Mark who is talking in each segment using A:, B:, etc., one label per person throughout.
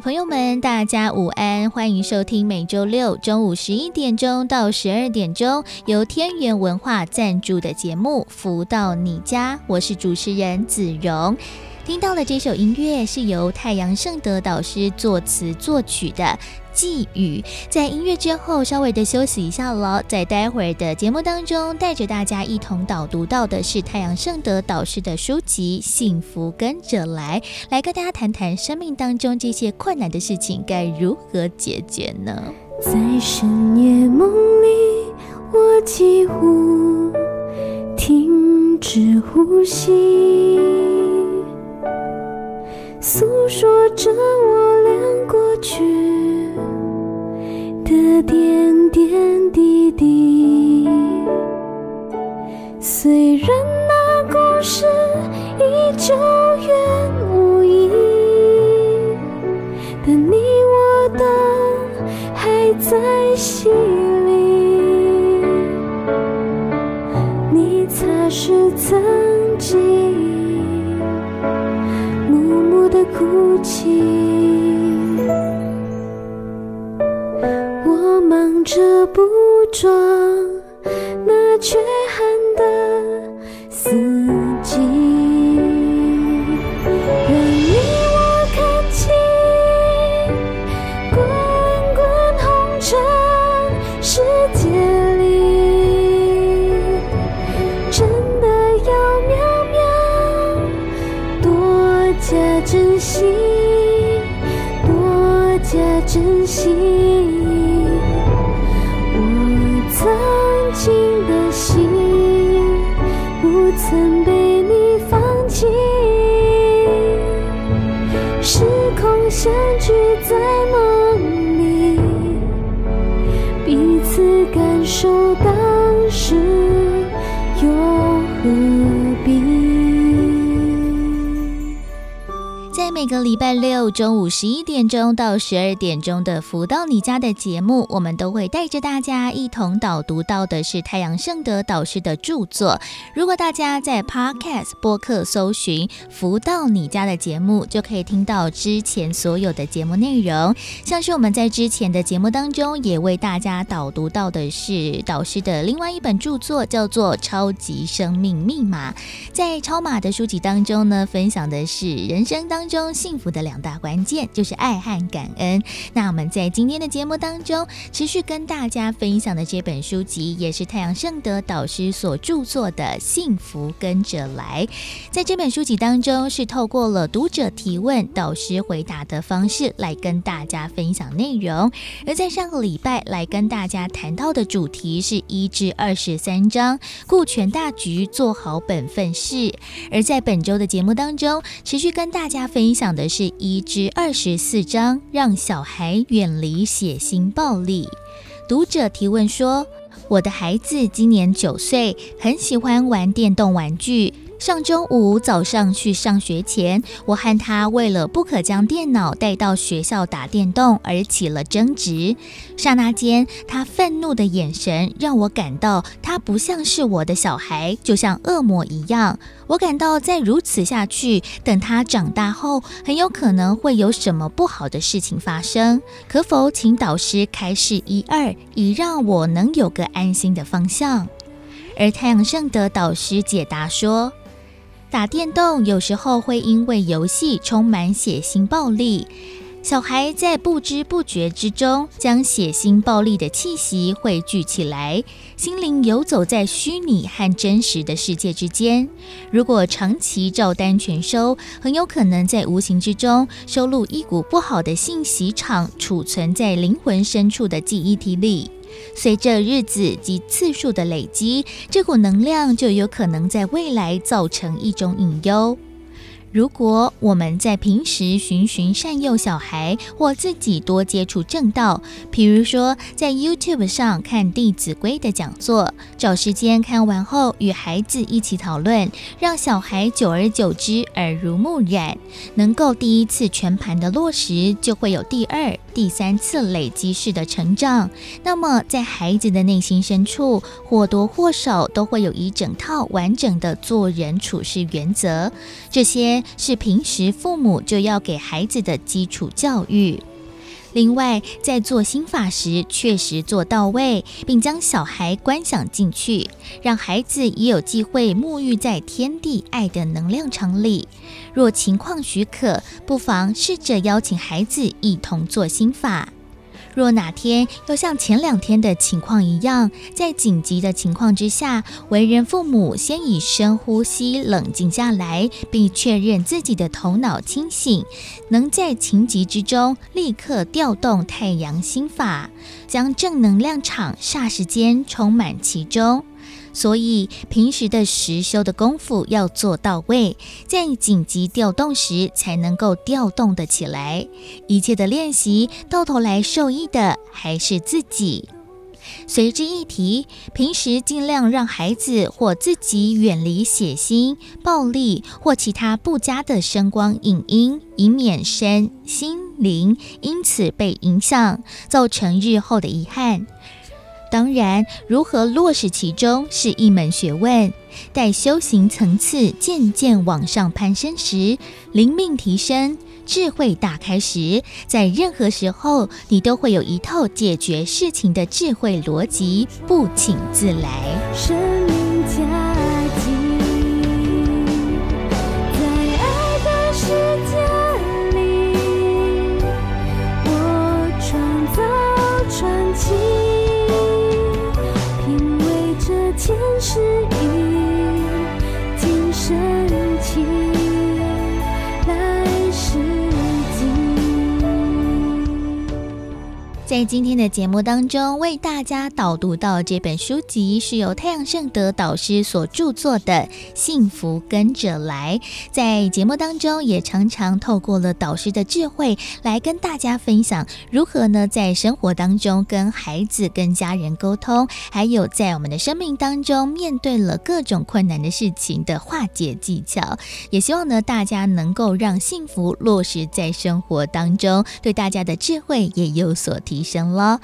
A: 朋友们，大家午安，欢迎收听每周六中午十一点钟到十二点钟由天元文化赞助的节目《福到你家》，我是主持人子荣。听到了这首音乐是由太阳圣德导师作词作曲的。寄语，在音乐之后稍微的休息一下了，在待会儿的节目当中，带着大家一同导读到的是太阳圣德导师的书籍《幸福跟着来》，来跟大家谈谈生命当中这些困难的事情该如何解决呢？
B: 在深夜梦里，我几乎停止呼吸，诉说着我俩过去。的点点滴滴，虽然那故事已久远无依，但你我都还在心里。你擦拭曾经默默的哭泣。着补妆那缺憾的
A: 思礼拜六中午十一点钟到十二点钟的《福到你家》的节目，我们都会带着大家一同导读到的是太阳盛德导师的著作。如果大家在 Podcast 播客搜寻《福到你家》的节目，就可以听到之前所有的节目内容。像是我们在之前的节目当中，也为大家导读到的是导师的另外一本著作，叫做《超级生命密码》。在超马的书籍当中呢，分享的是人生当中。幸福的两大关键就是爱和感恩。那我们在今天的节目当中，持续跟大家分享的这本书籍，也是太阳盛德导师所著作的《幸福跟着来》。在这本书籍当中，是透过了读者提问、导师回答的方式来跟大家分享内容。而在上个礼拜来跟大家谈到的主题是一至二十三章，顾全大局，做好本分事。而在本周的节目当中，持续跟大家分享。的是一至二十四章，让小孩远离血腥暴力。读者提问说：“我的孩子今年九岁，很喜欢玩电动玩具。”上周五早上去上学前，我和他为了不可将电脑带到学校打电动而起了争执。刹那间，他愤怒的眼神让我感到他不像是我的小孩，就像恶魔一样。我感到再如此下去，等他长大后，很有可能会有什么不好的事情发生。可否请导师开示一二，以让我能有个安心的方向？而太阳圣德导师解答说。打电动有时候会因为游戏充满血腥暴力，小孩在不知不觉之中将血腥暴力的气息汇聚起来，心灵游走在虚拟和真实的世界之间。如果长期照单全收，很有可能在无形之中收录一股不好的信息场，储存在灵魂深处的记忆体里。随着日子及次数的累积，这股能量就有可能在未来造成一种隐忧。如果我们在平时循循善诱小孩，或自己多接触正道，比如说在 YouTube 上看《弟子规》的讲座，找时间看完后与孩子一起讨论，让小孩久而久之耳濡目染，能够第一次全盘的落实，就会有第二、第三次累积式的成长。那么在孩子的内心深处，或多或少都会有一整套完整的做人处事原则，这些。是平时父母就要给孩子的基础教育。另外，在做心法时，确实做到位，并将小孩观想进去，让孩子也有机会沐浴在天地爱的能量场里。若情况许可，不妨试着邀请孩子一同做心法。若哪天又像前两天的情况一样，在紧急的情况之下，为人父母先以深呼吸冷静下来，并确认自己的头脑清醒，能在情急之中立刻调动太阳心法，将正能量场霎时间充满其中。所以平时的实修的功夫要做到位，在紧急调动时才能够调动得起来。一切的练习到头来受益的还是自己。随之一提，平时尽量让孩子或自己远离血腥、暴力或其他不佳的声光影音，以免身心灵因此被影响，造成日后的遗憾。当然，如何落实其中是一门学问。待修行层次渐渐往上攀升时，灵命提升，智慧打开时，在任何时候，你都会有一套解决事情的智慧逻辑，不请自来。在今天的节目当中，为大家导读到这本书籍是由太阳盛德导师所著作的《幸福跟着来》。在节目当中，也常常透过了导师的智慧来跟大家分享如何呢，在生活当中跟孩子、跟家人沟通，还有在我们的生命当中面对了各种困难的事情的化解技巧。也希望呢，大家能够让幸福落实在生活当中，对大家的智慧也有所提。提升了。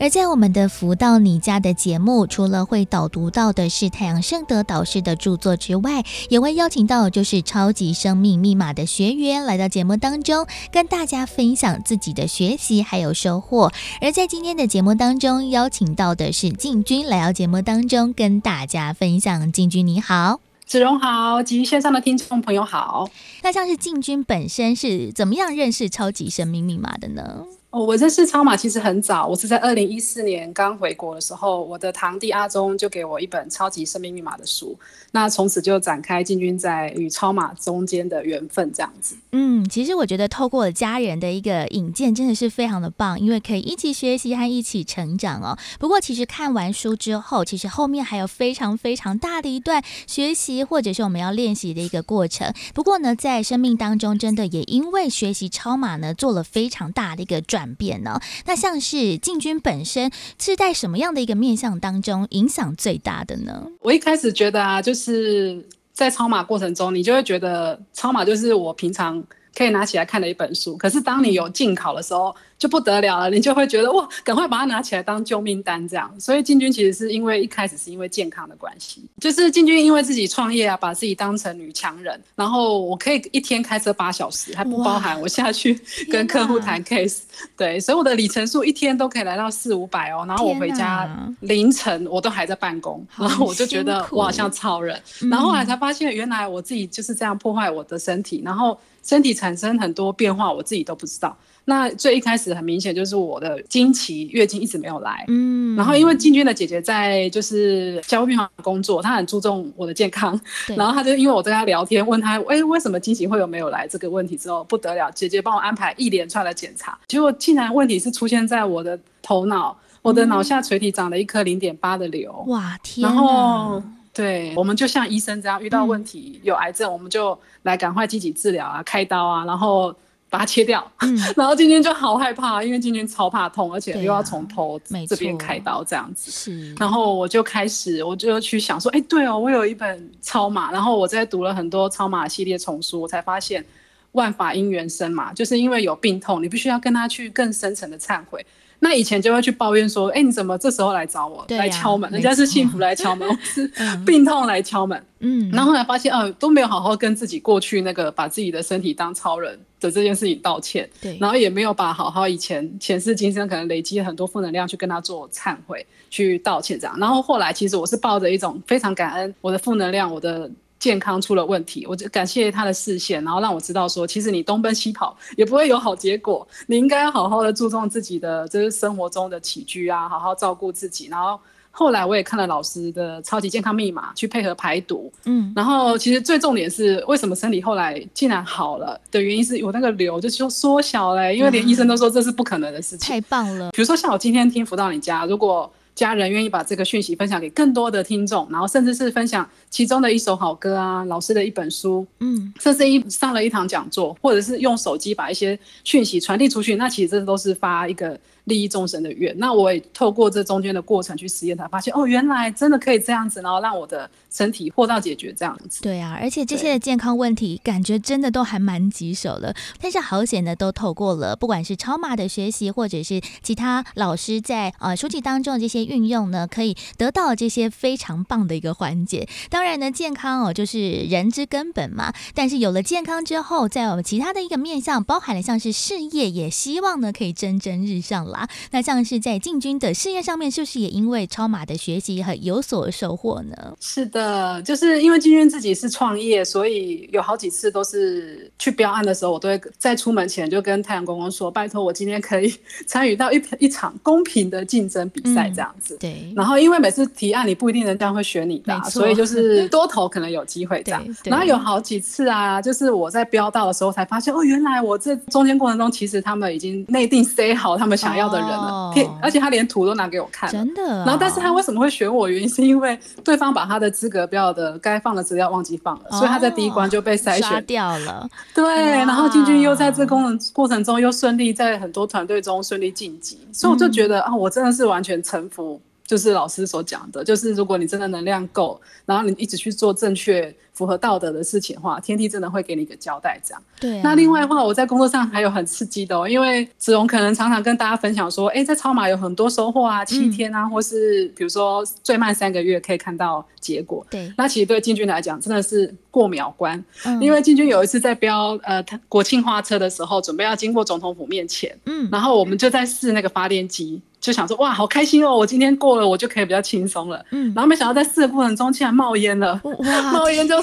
A: 而在我们的福到你家的节目，除了会导读到的是太阳圣德导师的著作之外，也会邀请到就是超级生命密码的学员来到节目当中，跟大家分享自己的学习还有收获。而在今天的节目当中，邀请到的是静君来到节目当中跟大家分享。静君你好，
C: 子荣好，及线上的听众朋友好。
A: 那像是进军本身是怎么样认识超级生命密码的呢？
C: 哦，我认识超马其实很早，我是在二零一四年刚回国的时候，我的堂弟阿忠就给我一本《超级生命密码》的书，那从此就展开进军在与超马中间的缘分，这样子。
A: 嗯，其实我觉得透过家人的一个引荐，真的是非常的棒，因为可以一起学习和一起成长哦。不过，其实看完书之后，其实后面还有非常非常大的一段学习，或者是我们要练习的一个过程。不过呢，在生命当中，真的也因为学习超马呢，做了非常大的一个转。转变呢？那像是进军本身是在什么样的一个面向当中影响最大的呢？
C: 我一开始觉得啊，就是在超马过程中，你就会觉得超马就是我平常可以拿起来看的一本书。可是当你有进考的时候，就不得了了，你就会觉得哇，赶快把它拿起来当救命单这样。所以进军其实是因为一开始是因为健康的关系，就是进军因为自己创业啊，把自己当成女强人，然后我可以一天开车八小时，还不包含我下去跟客户谈 case，对，所以我的里程数一天都可以来到四五百哦。然后我回家凌晨我都还在办公，然后我就觉得我好像超人，然后后来才发现原来我自己就是这样破坏我的身体，然后身体产生很多变化，我自己都不知道。那最一开始很明显就是我的经期月经一直没有来，嗯，然后因为静君的姐姐在就是加护病房工作，她很注重我的健康，然后她就因为我跟她聊天，问她，哎，为什么经期会有没有来？这个问题之后不得了，姐姐帮我安排一连串的检查，结果竟然问题是出现在我的头脑，我的脑下垂体长了一颗零点八的瘤，
A: 哇天，
C: 然后。对，我们就像医生这样，遇到问题、嗯、有癌症，我们就来赶快积极治疗啊，开刀啊，然后把它切掉。嗯、然后今天就好害怕，因为今天超怕痛，而且又要从头这边开刀这样子。是。然后我就开始，我就去想说，哎，对哦，我有一本超马，然后我在读了很多超马系列丛书，我才发现万法因缘生嘛，就是因为有病痛，你必须要跟他去更深层的忏悔。那以前就会去抱怨说，哎、欸，你怎么这时候来找我，啊、来敲门？人家是幸福来敲门，我是病痛来敲门。嗯，然后后来发现，哦、呃，都没有好好跟自己过去那个把自己的身体当超人的这件事情道歉。对，然后也没有把好好以前前世今生可能累积很多负能量去跟他做忏悔，去道歉这样。然后后来其实我是抱着一种非常感恩我的负能量，我的。健康出了问题，我就感谢他的视线，然后让我知道说，其实你东奔西跑也不会有好结果，你应该要好好的注重自己的就是生活中的起居啊，好好照顾自己。然后后来我也看了老师的超级健康密码，去配合排毒，嗯，然后其实最重点是为什么身体后来竟然好了的原因是我那个瘤就缩缩小了，因为连医生都说这是不可能的事情。
A: 太棒了！
C: 比如说像我今天听辅导你家，如果家人愿意把这个讯息分享给更多的听众，然后甚至是分享其中的一首好歌啊，老师的一本书，嗯，甚至一上了一堂讲座，或者是用手机把一些讯息传递出去，那其实这都是发一个。利益众生的愿，那我也透过这中间的过程去实验，才发现哦，原来真的可以这样子，然后让我的身体获到解决这样子。
A: 对啊，而且这些的健康问题，感觉真的都还蛮棘手的。但是好险的都透过了，不管是超马的学习，或者是其他老师在呃书籍当中的这些运用呢，可以得到这些非常棒的一个环节。当然呢，健康哦就是人之根本嘛。但是有了健康之后，在我们其他的一个面向，包含了像是事业，也希望呢可以蒸蒸日上来。那像是在进军的事业上面，是不是也因为超马的学习很有所收获呢？
C: 是的，就是因为进军自己是创业，所以有好几次都是去标案的时候，我都会在出门前就跟太阳公公说：“拜托，我今天可以参与到一一场公平的竞争比赛这样子。嗯”对。然后因为每次提案，你不一定人家会选你的，啊，所以就是多投可能有机会这样。然后有好几次啊，就是我在标到的时候才发现，哦，原来我这中间过程中，其实他们已经内定塞好他们想要的。人了，而且他连图都拿给我看，
A: 真的。
C: 然后，但是他为什么会选我？原因是因为对方把他的资格标的该放的资料忘记放了，所以他在第一关就被筛选
A: 掉了。
C: 对，然后进军又在这功能过程中又顺利在很多团队中顺利晋级，所以我就觉得啊，我真的是完全臣服，就是老师所讲的，就是如果你真的能量够，然后你一直去做正确。符合道德的事情的话，天地真的会给你一个交代。这样，对、啊。那另外的话，我在工作上还有很刺激的哦，因为子龙可能常常跟大家分享说，哎、欸，在超马有很多收获啊，七天啊，嗯、或是比如说最慢三个月可以看到结果。对。那其实对进军来讲，真的是过秒关。嗯。因为进军有一次在标呃国庆花车的时候，准备要经过总统府面前，嗯，然后我们就在试那个发电机，就想说哇，好开心哦，我今天过了，我就可以比较轻松了。嗯。然后没想到在试的过程中，竟然冒烟了。哇！冒烟就。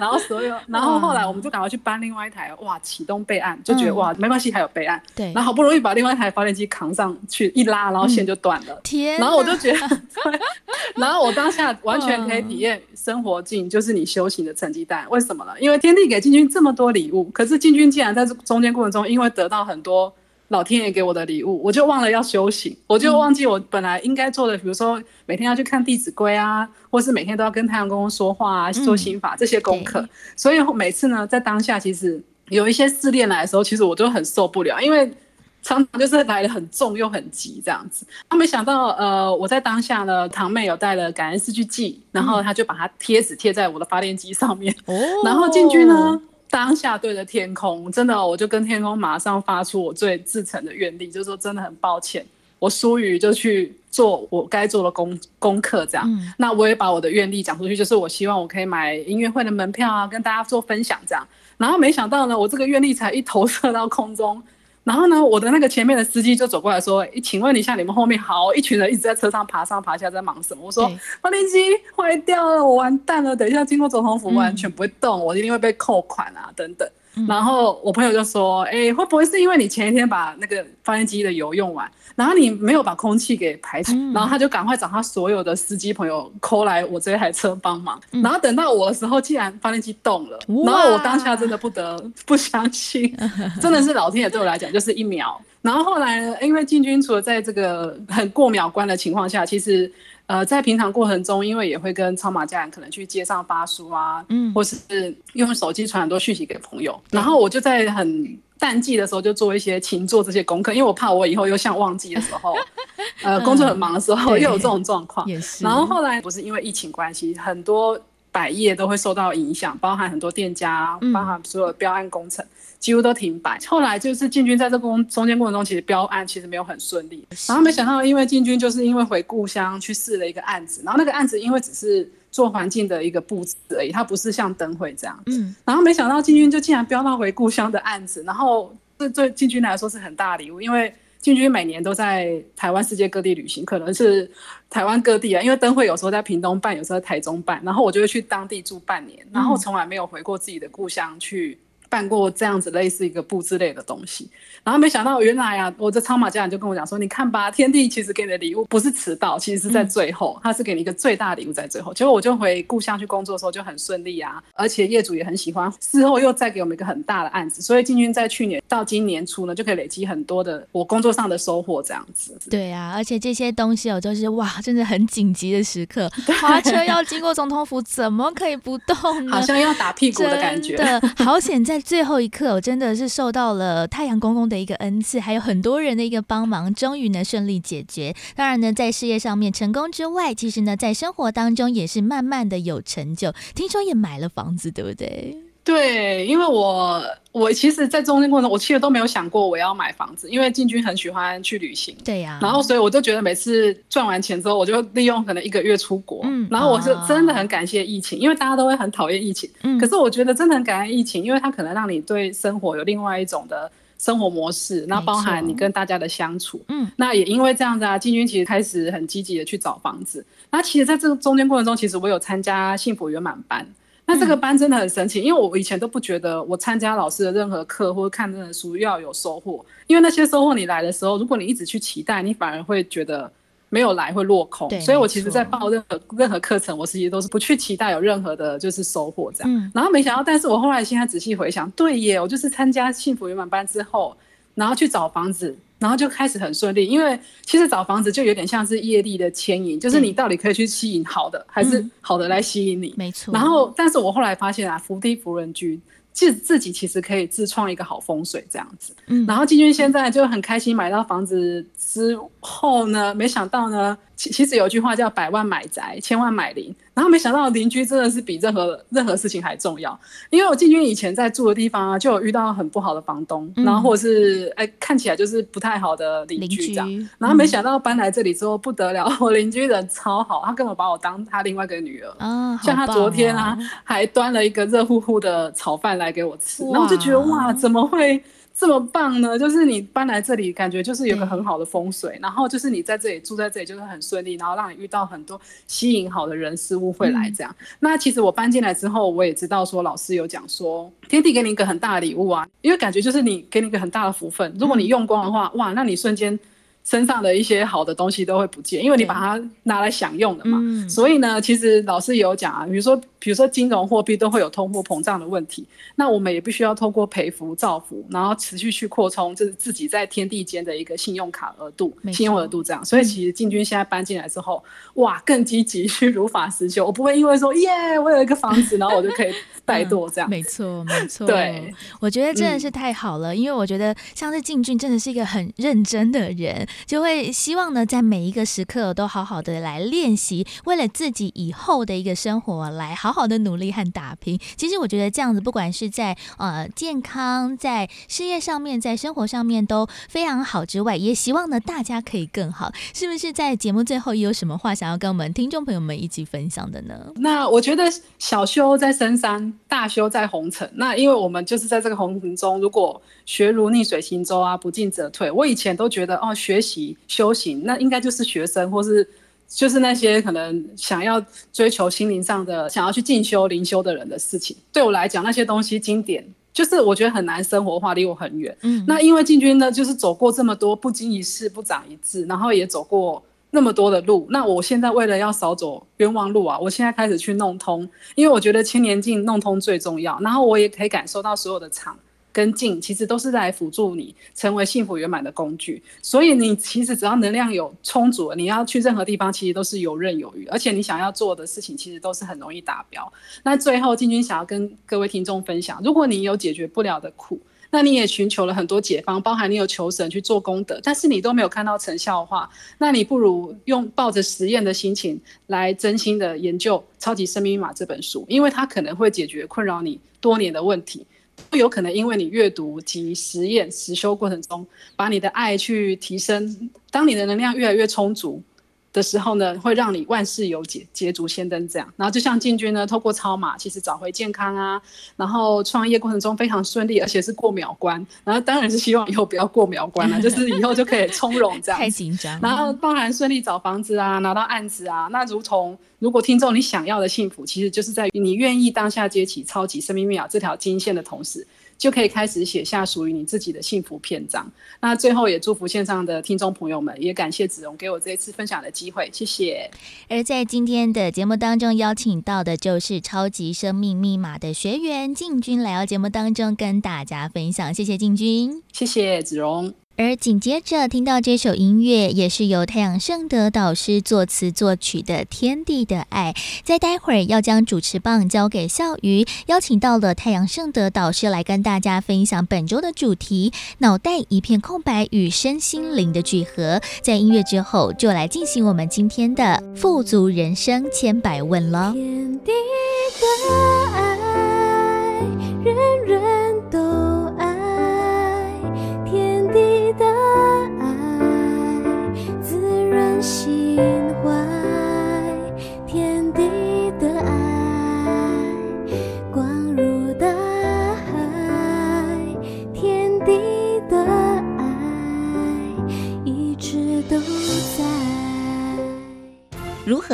C: 然后所有，然后后来我们就赶快去搬另外一台，哇，启动备案，就觉得哇，没关系，还有备案。对，然后好不容易把另外一台发电机扛上去，一拉，然后线就断了。天，然后我就觉得，然后我当下完全可以体验生活境，就是你修行的成绩单。为什么呢？因为天地给进军这么多礼物，可是进军竟然在中间过程中，因为得到很多。老天爷给我的礼物，我就忘了要修行，我就忘记我本来应该做的，比如说每天要去看《弟子规》啊，或是每天都要跟太阳公公说话啊，做心法这些功课。所以每次呢，在当下其实有一些试炼来的时候，其实我都很受不了，因为常常就是来的很重又很急这样子。他没想到，呃，我在当下呢，堂妹有带了感恩四句记，然后他就把它贴纸贴在我的发电机上面，然后进去呢。当下对着天空，真的，我就跟天空马上发出我最至诚的愿力，就是说真的很抱歉，我疏于就去做我该做的功功课，这样。嗯、那我也把我的愿力讲出去，就是我希望我可以买音乐会的门票啊，跟大家做分享这样。然后没想到呢，我这个愿力才一投射到空中。然后呢，我的那个前面的司机就走过来说：“请问一下，你们后面好一群人一直在车上爬上爬下，在忙什么？”我说：“发电机坏掉了，我完蛋了。等一下经过总统府，完全不会动，嗯、我一定会被扣款啊，等等。嗯”然后我朋友就说：“哎、欸，会不会是因为你前一天把那个发电机的油用完？”然后你没有把空气给排出，嗯、然后他就赶快找他所有的司机朋友 call 来我这台车帮忙。嗯、然后等到我的时候，竟然发电机动了。然后我当下真的不得不相信，真的是老天爷对我来讲就是一秒。然后后来呢，因为进军除了在这个很过秒关的情况下，其实呃在平常过程中，因为也会跟超马家人可能去街上发书啊，嗯，或是用手机传很多讯息给朋友，然后我就在很淡季的时候就做一些勤做这些功课，因为我怕我以后又像旺季的时候，呃，工作很忙的时候又有这种状况。也是。然后后来不是因为疫情关系，很多百业都会受到影响，包含很多店家，包含所有标案工程几乎都停摆。后来就是进军在这工中间过程中，其实标案其实没有很顺利。然后没想到，因为进军就是因为回故乡去试了一个案子，然后那个案子因为只是。做环境的一个布置而已，它不是像灯会这样。嗯，然后没想到进军就竟然标到回故乡的案子，然后这对进军来说是很大礼物，因为进军每年都在台湾世界各地旅行，可能是台湾各地啊，因为灯会有时候在屏东办，有时候在台中办，然后我就会去当地住半年，然后从来没有回过自己的故乡去。办过这样子类似一个布之类的东西，然后没想到原来啊，我的超马家人就跟我讲说，你看吧，天地其实给你的礼物不是迟到，其实是在最后，他是给你一个最大礼物在最后。结果我就回故乡去工作的时候就很顺利啊，而且业主也很喜欢，事后又再给我们一个很大的案子，所以进军在去年到今年初呢，就可以累积很多的我工作上的收获这样子。
A: 对啊，而且这些东西哦，就是哇，真的很紧急的时刻，花车要经过总统府，怎么可以不动呢？
C: 好像要打屁股的感
A: 觉。好险在。最后一刻，我真的是受到了太阳公公的一个恩赐，还有很多人的一个帮忙，终于呢顺利解决。当然呢，在事业上面成功之外，其实呢，在生活当中也是慢慢的有成就。听说也买了房子，对不对？
C: 对，因为我我其实，在中间过程中，我其实都没有想过我要买房子，因为进军很喜欢去旅行，
A: 对呀、啊，
C: 然后所以我就觉得每次赚完钱之后，我就利用可能一个月出国，嗯，然后我是真的很感谢疫情，因为大家都会很讨厌疫情，嗯，可是我觉得真的很感恩疫情，因为它可能让你对生活有另外一种的生活模式，那包含你跟大家的相处，嗯，那也因为这样子啊，进军其实开始很积极的去找房子，那其实在这个中间过程中，其实我有参加幸福圆满班。那这个班真的很神奇，因为我以前都不觉得我参加老师的任何课或者看任何书要有收获，因为那些收获你来的时候，如果你一直去期待，你反而会觉得没有来会落空。所以我其实在报任何任何课程，我其实都是不去期待有任何的就是收获这样。嗯。然后没想到，但是我后来现在仔细回想，对耶，我就是参加幸福圆满班之后，然后去找房子。然后就开始很顺利，因为其实找房子就有点像是业力的牵引，就是你到底可以去吸引好的，还是好的来吸引你？
A: 没错。然
C: 后，但是我后来发现啊，福地福人居，自自己其实可以自创一个好风水这样子。嗯。然后金军现在就很开心买到房子之后呢，没想到呢。其其实有句话叫“百万买宅，千万买邻”，然后没想到邻居真的是比任何任何事情还重要。因为我进军以前在住的地方啊，就有遇到很不好的房东，嗯、然后或者是哎看起来就是不太好的邻居这样。然后没想到搬来这里之后不得了，我邻居人超好，他根本把我当他另外一个女儿。啊、像他昨天啊，还端了一个热乎乎的炒饭来给我吃，然后我就觉得哇，怎么会？这么棒呢？就是你搬来这里，感觉就是有个很好的风水，然后就是你在这里住在这里就是很顺利，然后让你遇到很多吸引好的人事物会来这样。嗯、那其实我搬进来之后，我也知道说老师有讲说，天地给你一个很大的礼物啊，因为感觉就是你给你一个很大的福分，如果你用光的话，嗯、哇，那你瞬间。身上的一些好的东西都会不见，因为你把它拿来享用的嘛。嗯、所以呢，其实老师也有讲啊，比如说，比如说金融货币都会有通货膨胀的问题，那我们也必须要透过赔福造福，然后持续去扩充，就是自己在天地间的一个信用卡额度、信用额度这样。所以其实进军现在搬进来之后，嗯、哇，更积极去如法实修。我不会因为说耶，我有一个房子，然后我就可以 怠惰这样、嗯。没错，没 错。对，我觉得真的是太好了，嗯、因为我觉得像是进军真的是一个很认真的人。就会希望呢，在每一个时刻都好好的来练习，为了自己以后的一个生活来好好的努力和打拼。其实我觉得这样子，不管是在呃健康、在事业上面、在生活上面都非常好之外，也希望呢大家可以更好。是不是在节目最后有什么话想要跟我们听众朋友们一起分享的呢？那我觉得小修在深山，大修在红尘。那因为我们就是在这个红尘中，如果学如逆水行舟啊，不进则退。我以前都觉得哦，学习修行那应该就是学生，或是就是那些可能想要追求心灵上的、想要去进修灵修的人的事情。对我来讲，那些东西经典，就是我觉得很难生活化，离我很远。嗯，那因为进军呢，就是走过这么多不经一事不长一智，然后也走过那么多的路。那我现在为了要少走冤枉路啊，我现在开始去弄通，因为我觉得千年境弄通最重要。然后我也可以感受到所有的场。跟静，其实都是来辅助你成为幸福圆满的工具。所以你其实只要能量有充足，你要去任何地方，其实都是游刃有余，而且你想要做的事情，其实都是很容易达标。那最后，进军想要跟各位听众分享，如果你有解决不了的苦，那你也寻求了很多解方，包含你有求神去做功德，但是你都没有看到成效的话，那你不如用抱着实验的心情来真心的研究《超级生命密码》这本书，因为它可能会解决困扰你多年的问题，都有可能因为你阅读及实验实修过程中，把你的爱去提升，当你的能量越来越充足。的时候呢，会让你万事有解，捷足先登这样。然后就像进军呢，透过超码，其实找回健康啊，然后创业过程中非常顺利，而且是过秒关。然后当然是希望以后不要过秒关了，就是以后就可以从容这样。
A: 太紧张。
C: 然后包含顺利找房子啊，拿到案子啊，那如同如果听众你想要的幸福，其实就是在于你愿意当下接起超级生命密码这条金线的同时。就可以开始写下属于你自己的幸福篇章。那最后也祝福线上的听众朋友们，也感谢子荣给我这一次分享的机会，谢谢。
A: 而在今天的节目当中，邀请到的就是超级生命密码的学员进军来到节目当中跟大家分享，谢谢进军，
C: 谢谢子荣。
A: 而紧接着听到这首音乐，也是由太阳盛德导师作词作曲的《天地的爱》。在待会儿要将主持棒交给笑瑜，邀请到了太阳盛德导师来跟大家分享本周的主题：脑袋一片空白与身心灵的聚合。在音乐之后，就来进行我们今天的富足人生千百问了。
B: 天地的爱，人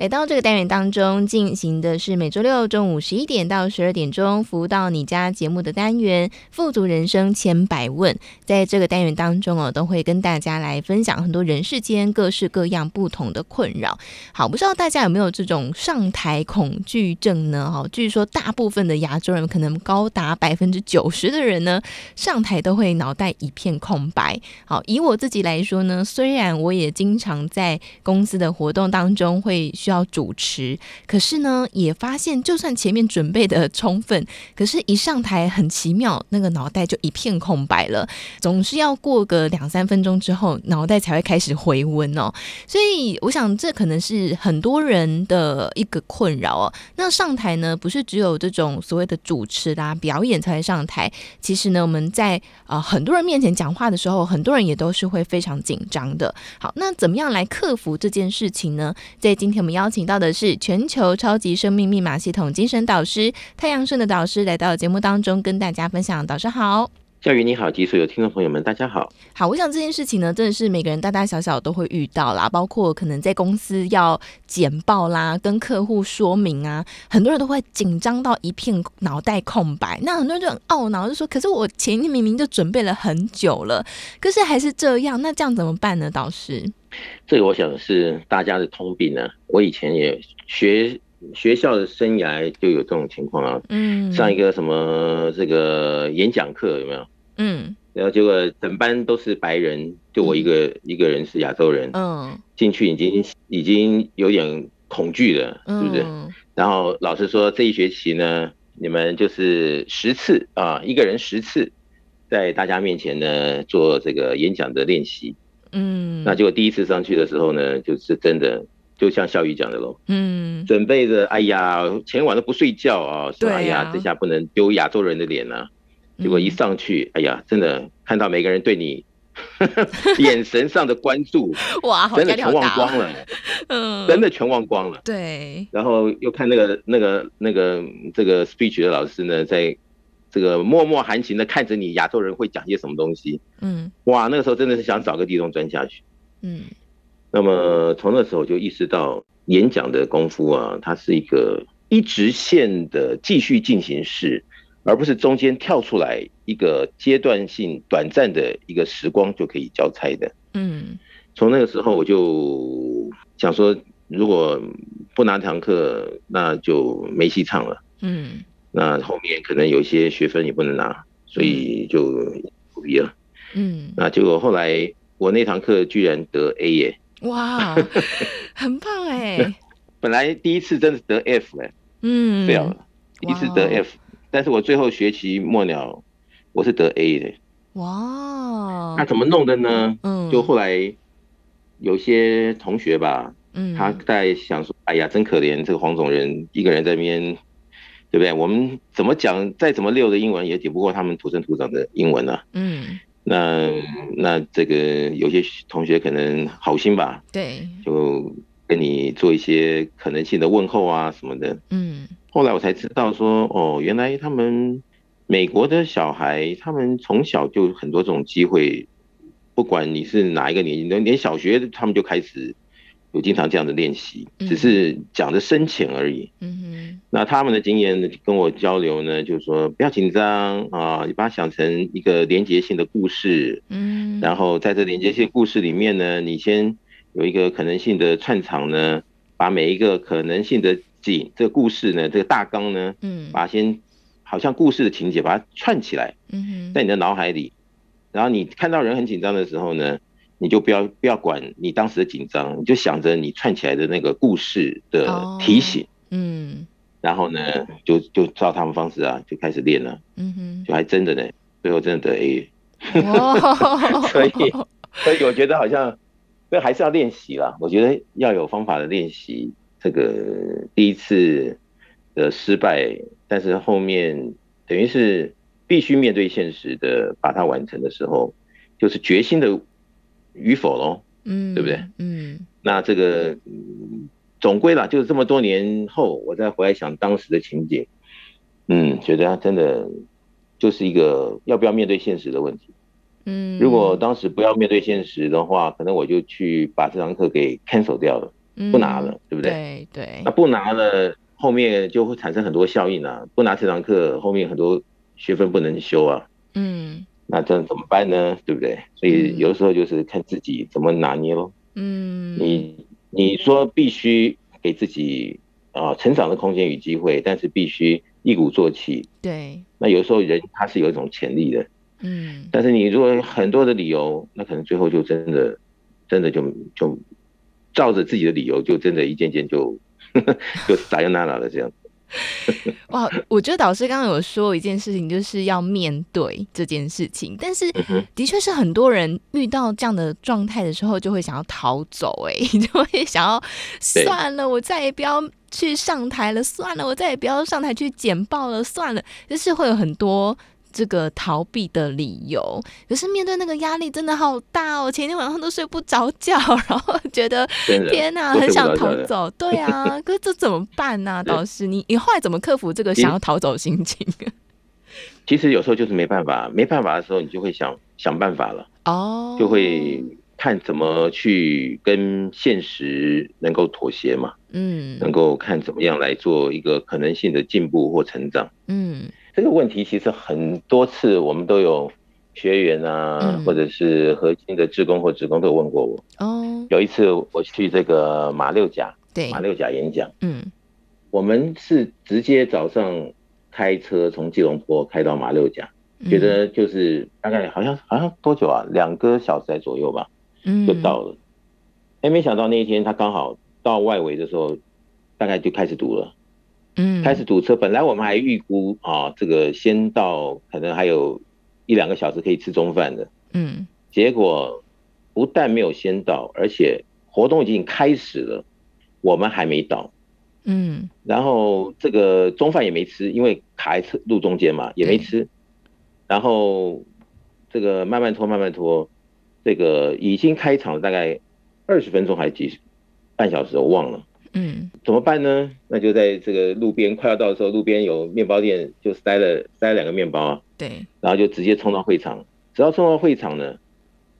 D: 来到这个单元当中，进行的是每周六中午十一点到十二点钟，服务到你家节目的单元《富足人生千百问》。在这个单元当中哦，都会跟大家来分享很多人世间各式各样不同的困扰。好，不知道大家有没有这种上台恐惧症呢？哈，据说大部分的亚洲人，可能高达百分之九十的人呢，上台都会脑袋一片空白。好，以我自己来说呢，虽然我也经常在公司的活动当中会要主持，可是呢，也发现就算前面准备的充分，可是一上台很奇妙，那个脑袋就一片空白了，总是要过个两三分钟之后，脑袋才会开始回温哦。所以我想，这可能是很多人的一个困扰哦。那上台呢，不是只有这种所谓的主持啦、表演才会上台，其实呢，我们在啊、呃、很多人面前讲话的时候，很多人也都是会非常紧张的。好，那怎么样来克服这件事情呢？在今天我们要。邀请到的是全球超级生命密码系统精神导师太阳盛的导师来到节目当中跟大家分享。导师好，
E: 教育你好，及所有听众朋友们大家好。
D: 好，我想这件事情呢，真的是每个人大大小小都会遇到啦，包括可能在公司要简报啦，跟客户说明啊，很多人都会紧张到一片脑袋空白。那很多人就很懊恼，就说：“可是我前天明明就准备了很久了，可是还是这样，那这样怎么办呢？”导师？
E: 这个我想是大家的通病呢、啊。我以前也学学校的生涯就有这种情况啊。嗯，上一个什么这个演讲课有没有？嗯，然后结果整班都是白人，就我一个、嗯、一个人是亚洲人。嗯，进去已经已经有点恐惧了，是不是？嗯、然后老师说这一学期呢，你们就是十次啊，一个人十次，在大家面前呢做这个演讲的练习。嗯，那结果第一次上去的时候呢，就是真的，就像笑宇讲的喽。嗯，准备着，哎呀，前晚都不睡觉啊，说哎呀，这下不能丢亚洲人的脸啊。结果一上去，哎呀，真的看到每个人对你 眼神上的关注，哇，真的全忘光了。嗯，真的全忘光了。对。然后又看那个那个那个这个 speech 的老师呢，在。这个默默含情的看着你，亚洲人会讲些什么东西？嗯，哇，那个时候真的是想找个地洞钻下去。嗯，那么从那时候就意识到演讲的功夫啊，它是一个一直线的继续进行式，而不是中间跳出来一个阶段性短暂的一个时光就可以交差的。嗯，从那个时候我就想说，如果不拿堂课，那就没戏唱了。嗯，那后面可能有些学分也不能拿，所以就不必了。嗯，那结果后来我那堂课居然得 A 耶！
D: 哇，很棒哎！
E: 本来第一次真的是得 F 哎，嗯，对啊，第一次得 F，但是我最后学期末了，我是得 A 的。哇，那怎么弄的呢？嗯，就后来有些同学吧，嗯，他在想说，哎呀，真可怜，这个黄种人一个人在那边，对不对？我们怎么讲，再怎么溜的英文也抵不过他们土生土长的英文啊。嗯。那那这个有些同学可能好心吧，对，就跟你做一些可能性的问候啊什么的，嗯，后来我才知道说，哦，原来他们美国的小孩，他们从小就很多这种机会，不管你是哪一个年纪，连小学他们就开始。有经常这样的练习，只是讲的深浅而已。嗯哼，那他们的经验跟我交流呢，就是说不要紧张啊，你把它想成一个连结性的故事。嗯，然后在这连结性故事里面呢，你先有一个可能性的串场呢，把每一个可能性的景，这个故事呢，这个大纲呢，嗯，把它先好像故事的情节把它串起来。嗯哼，在你的脑海里，然后你看到人很紧张的时候呢。你就不要不要管你当时的紧张，你就想着你串起来的那个故事的提醒，嗯，然后呢，就就照他们方式啊，就开始练了，嗯哼，就还真的呢，最后真的得 A，所以 所以我觉得好像这还是要练习啦，我觉得要有方法的练习，这个第一次的失败，但是后面等于是必须面对现实的把它完成的时候，就是决心的。与否喽，嗯，对不对？嗯，那这个总归啦，就是这么多年后，我再回来想当时的情景，嗯，觉得他真的就是一个要不要面对现实的问题。嗯，如果当时不要面对现实的话，可能我就去把这堂课给 cancel 掉了，不拿了，对不对？对对。那不拿了，后面就会产生很多效应啊！不拿这堂课，后面很多学分不能修啊。嗯。那这样怎么办呢？对不对？所以有时候就是看自己怎么拿捏喽。嗯，你你说必须给自己啊成长的空间与机会，但是必须一鼓作气。对。那有时候人他是有一种潜力的。嗯。但是你如果很多的理由，那可能最后就真的真的就就照着自己的理由，就真的一件件就 就撒由那拉了这样。
D: 哇，我觉得导师刚刚有说一件事情，就是要面对这件事情。但是，的确是很多人遇到这样的状态的时候，就会想要逃走，哎，就会想要算了，我再也不要去上台了，算了，我再也不要上台去简报了，算了，就是会有很多。这个逃避的理由，可是面对那个压力真的好大哦！前天晚上都睡不着觉，然后觉得天哪，很想逃走。对啊，可是这怎么办呢？导师，你你后来怎么克服这个想要逃走的心情？
E: 其实有时候就是没办法，没办法的时候，你就会想想办法了。哦，就会看怎么去跟现实能够妥协嘛。嗯，能够看怎么样来做一个可能性的进步或成长。嗯。这个问题其实很多次我们都有学员啊，嗯、或者是核心的职工或职工都有问过我。哦，有一次我去这个马六甲，对，马六甲演讲。嗯，我们是直接早上开车从吉隆坡开到马六甲，嗯、觉得就是大概好像好像多久啊？两个小时左右吧，嗯，就到了。哎，没想到那一天他刚好到外围的时候，大概就开始堵了。嗯，开始堵车。本来我们还预估啊，这个先到可能还有一两个小时可以吃中饭的。嗯，结果不但没有先到，而且活动已经开始了，我们还没到。嗯，然后这个中饭也没吃，因为卡在车路中间嘛，也没吃。然后这个慢慢拖，慢慢拖，这个已经开场了大概二十分钟还是几半小时，我忘了。嗯，怎么办呢？那就在这个路边快要到的时候，路边有面包店，就塞了塞了两个面包啊。对，然后就直接冲到会场。只要冲到会场呢，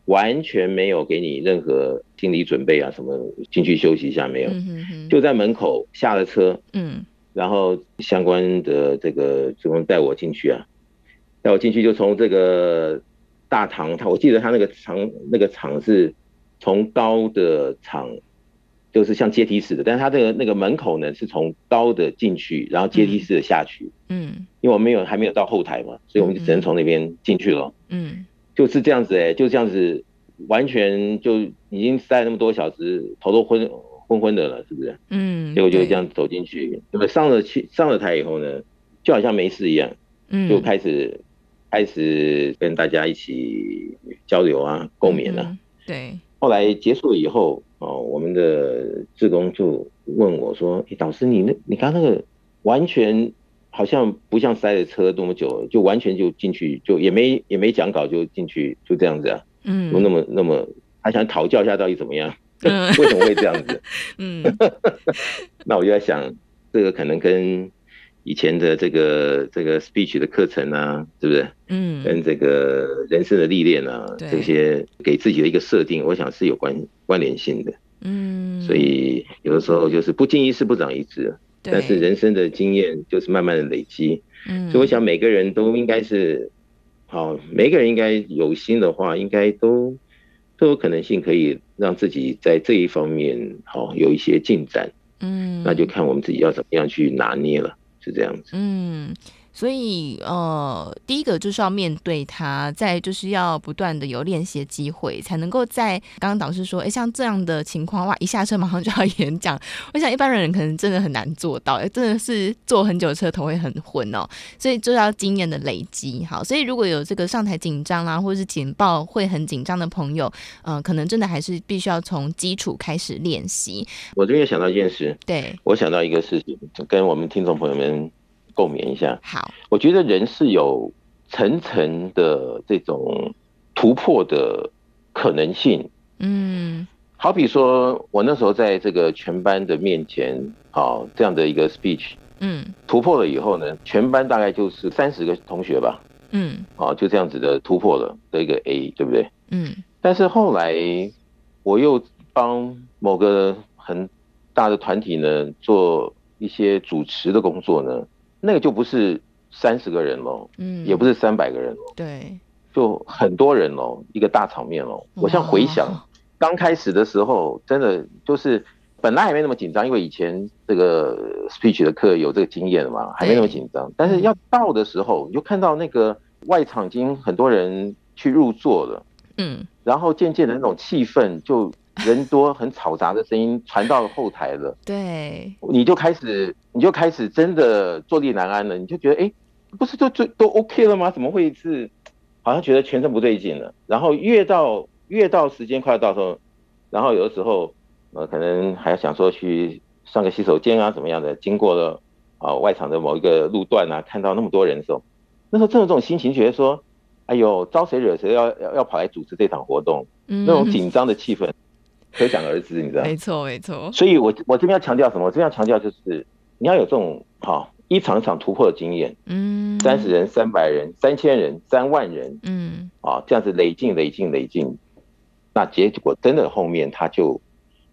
E: 完全没有给你任何心理准备啊，什么进去休息一下没有，就在门口下了车，嗯，然后相关的这个职工带我进去啊，带我进去就从这个大堂，他我记得他那个场那个场是从高的场，就是像阶梯式的，但是它这个那个门口呢是从高的进去，然后阶梯式的下去，嗯，因为我们没有还没有到后台嘛，所以我们就只能从那边进去了，嗯。就是这样子哎、欸，就这样子，完全就已经塞了那么多小时，头都昏昏昏的了，是不是？嗯。结果就这样走进去，那么上了去上了台以后呢，就好像没事一样，嗯，就开始开始跟大家一起交流啊，共勉啊。
D: 对。
E: 后来结束了以后，哦，我们的志工就问我说：“哎，导师，你那你刚那个完全。”好像不像塞了车多么久，就完全就进去，就也没也没讲稿就进去，就这样子啊。嗯，那么那么还想讨教一下到底怎么样？嗯、为什么会这样子？嗯，那我就在想，这个可能跟以前的这个这个 speech 的课程啊，是不是？嗯，跟这个人生的历练啊，对。这些给自己的一个设定，我想是有关关联性的。嗯，所以有的时候就是不经一事不长一智。但是人生的经验就是慢慢的累积，嗯，所以我想每个人都应该是，好，每个人应该有心的话，应该都都有可能性可以让自己在这一方面好有一些进展，嗯，那就看我们自己要怎么样去拿捏了，是这样子，
D: 嗯。所以，呃，第一个就是要面对它，再就是要不断的有练习的机会，才能够在刚刚导师说，哎，像这样的情况，哇，一下车马上就要 演讲，我想一般人可能真的很难做到，真的是坐很久车头会很昏哦，所以就要经验的累积。好，所以如果有这个上台紧张啦，或者是简报会很紧张的朋友，嗯、呃，可能真的还是必须要从基础开始练习。
E: 我这边想到一件事，
D: 对，
E: 我想到一个事情，跟我们听众朋友们。共勉一下。
D: 好，
E: 我觉得人是有层层的这种突破的可能性。嗯，好比说我那时候在这个全班的面前，好这样的一个 speech，嗯，突破了以后呢，全班大概就是三十个同学吧，嗯，啊，就这样子的突破了的一个 A，对不对？嗯，但是后来我又帮某个很大的团体呢做一些主持的工作呢。那个就不是三十个人喽，嗯，也不是三百个人喽，
D: 对，
E: 就很多人喽，一个大场面喽。我现在回想刚开始的时候，真的就是本来还没那么紧张，因为以前这个 speech 的课有这个经验嘛，还没那么紧张。但是要到的时候，你就看到那个外场已经很多人去入座了，嗯，然后渐渐的那种气氛就。人多很嘈杂的声音传到了后台了，
D: 对，
E: 你就开始，你就开始真的坐立难安了，你就觉得，哎、欸，不是都都都 OK 了吗？怎么会是，好像觉得全身不对劲了。然后越到越到时间快要到的时候，然后有的时候，呃，可能还要想说去上个洗手间啊，怎么样的，经过了啊外场的某一个路段啊，看到那么多人的时候，那时候真有这种心情，觉得说，哎呦，招谁惹谁要要要跑来主持这场活动，那种紧张的气氛。可想而知，你知道？
D: 没错，没错。
E: 所以我我这边要强调什么？我这边要强调就是你要有这种好一场一场突破的经验。嗯，三十人、三百人、三千人、三万人，嗯，啊，这样子累进、累进、累进，那结果真的后面他就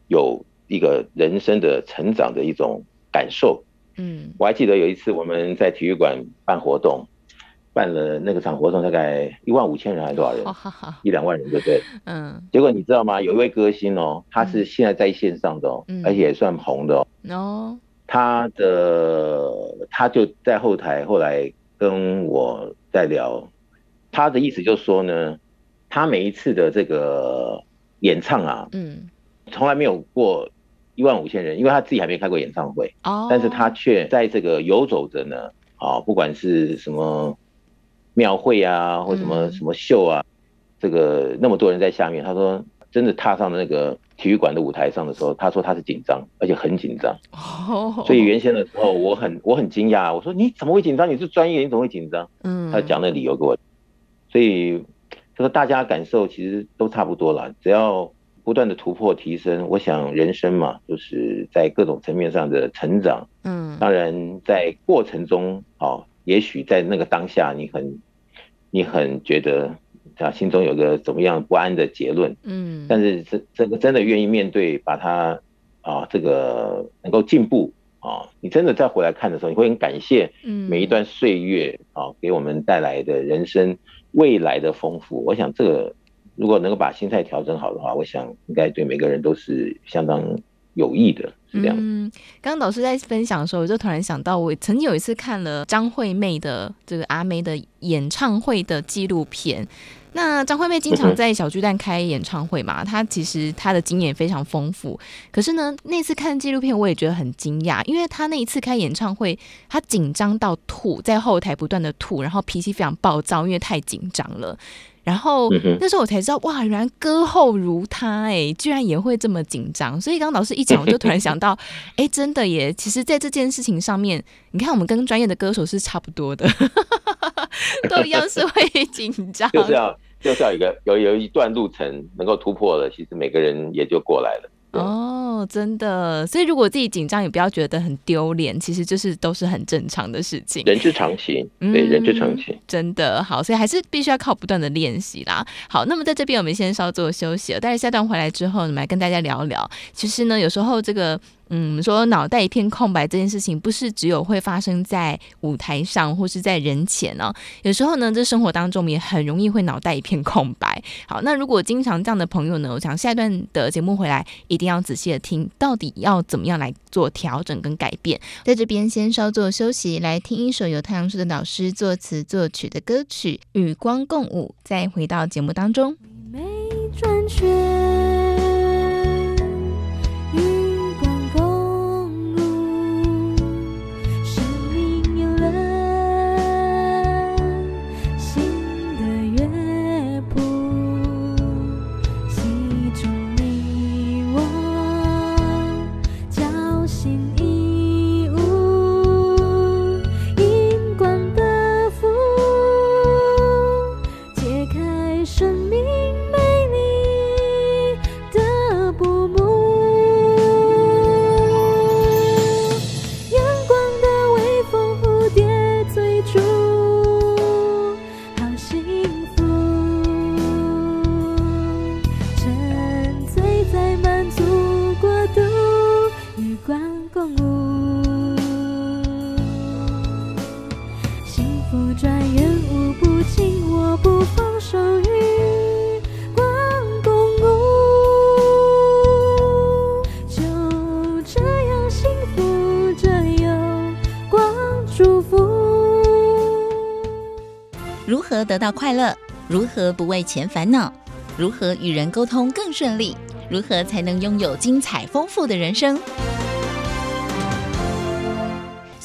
E: 有一个人生的成长的一种感受。嗯，我还记得有一次我们在体育馆办活动。办了那个场活动，大概一万五千人还是多少人？一两万人，对不对？嗯。结果你知道吗？有一位歌星哦，他是现在在线上的哦，而且也算红的哦。哦。他的他就在后台，后来跟我在聊，他的意思就是说呢，他每一次的这个演唱啊，嗯，从来没有过一万五千人，因为他自己还没开过演唱会。哦。但是他却在这个游走着呢，啊，不管是什么。庙会啊，或什么什么秀啊，嗯、这个那么多人在下面，他说真的踏上那个体育馆的舞台上的时候，他说他是紧张，而且很紧张。哦。所以原先的时候，我很我很惊讶，我说你怎么会紧张？你是专业，你怎么会紧张？嗯。他讲的理由给我，所以他说大家感受其实都差不多了，只要不断的突破提升，我想人生嘛，就是在各种层面上的成长。嗯。当然在过程中，哦，也许在那个当下，你很。你很觉得啊心中有个怎么样不安的结论，嗯，但是这这个真的愿意面对，把它啊这个能够进步啊，你真的再回来看的时候，你会很感谢每一段岁月啊给我们带来的人生未来的丰富。我想这个如果能够把心态调整好的话，我想应该对每个人都是相当有益的。是这样。
D: 嗯，刚刚导师在分享的时候，我就突然想到，我曾经有一次看了张惠妹的这个阿妹的演唱会的纪录片。那张惠妹经常在小巨蛋开演唱会嘛，她其实她的经验非常丰富。可是呢，那次看纪录片，我也觉得很惊讶，因为她那一次开演唱会，她紧张到吐，在后台不断的吐，然后脾气非常暴躁，因为太紧张了。然后那时候我才知道，哇，原来歌后如他，哎，居然也会这么紧张。所以刚刚老师一讲，我就突然想到，哎，真的耶！其实，在这件事情上面，你看，我们跟专业的歌手是差不多的，都一样是会紧张，
E: 就是要就是要一个有有一段路程能够突破了，其实每个人也就过来了。
D: 哦，真的，所以如果自己紧张，也不要觉得很丢脸，其实就是都是很正常的事情，
E: 人之常情，对，人之常情，
D: 真的。好，所以还是必须要靠不断的练习啦。好，那么在这边我们先稍作休息了，待会下段回来之后，我们来跟大家聊聊，其实呢，有时候这个。嗯，说脑袋一片空白这件事情，不是只有会发生在舞台上或是在人前哦。有时候呢，这生活当中也很容易会脑袋一片空白。好，那如果经常这样的朋友呢，我想下一段的节目回来一定要仔细的听，到底要怎么样来做调整跟改变。在这边先稍作休息，来听一首由太阳盛德老师作词作曲的歌曲《与光共舞》，再回到节目当中。
B: 没转圈不放手，与光共舞。
A: 如何得到快乐，如何不为钱烦恼？如何与人沟通更顺利？如何才能拥有精彩丰富的人生？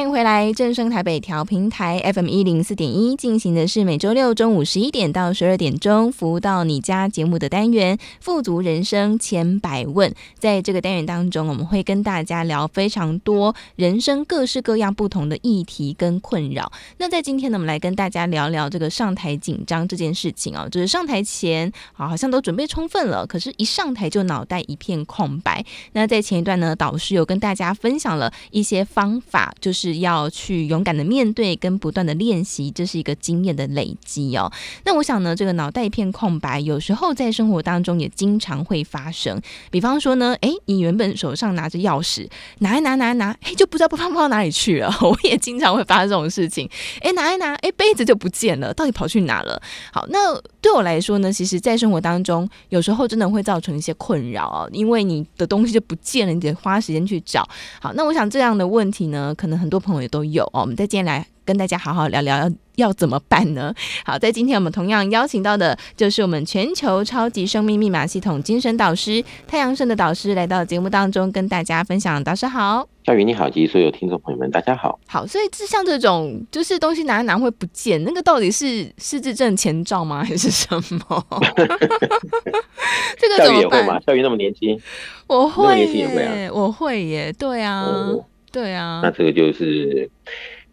D: 欢迎回来，正声台北调频台 FM 一零四点一进行的是每周六中午十一点到十二点钟服务到你家节目的单元《富足人生千百问》。在这个单元当中，我们会跟大家聊非常多人生各式各样不同的议题跟困扰。那在今天呢，我们来跟大家聊聊这个上台紧张这件事情哦，就是上台前，好像都准备充分了，可是一上台就脑袋一片空白。那在前一段呢，导师有跟大家分享了一些方法，就是。要去勇敢的面对跟不断的练习，这是一个经验的累积哦。那我想呢，这个脑袋一片空白，有时候在生活当中也经常会发生。比方说呢，诶，你原本手上拿着钥匙，拿一拿拿一拿，诶，就不知道不放到哪里去了。我也经常会发生这种事情。诶，拿一拿，诶，杯子就不见了，到底跑去哪了？好，那对我来说呢，其实，在生活当中，有时候真的会造成一些困扰哦，因为你的东西就不见了，你得花时间去找。好，那我想这样的问题呢，可能很多。朋友也都有哦，我们在今天来跟大家好好聊聊要要怎么办呢？好，在今天我们同样邀请到的就是我们全球超级生命密码系统精神导师太阳盛德导师来到节目当中跟大家分享。导师好，
E: 小雨你好，及所有听众朋友们大家好。
D: 好，所以是像这种就是东西拿一拿会不见，那个到底是失智症前兆吗？还是什么？这个怎么办？
E: 小雨，小雨那么年轻，
D: 我会耶，我会耶，对啊。哦对啊，
E: 那这个就是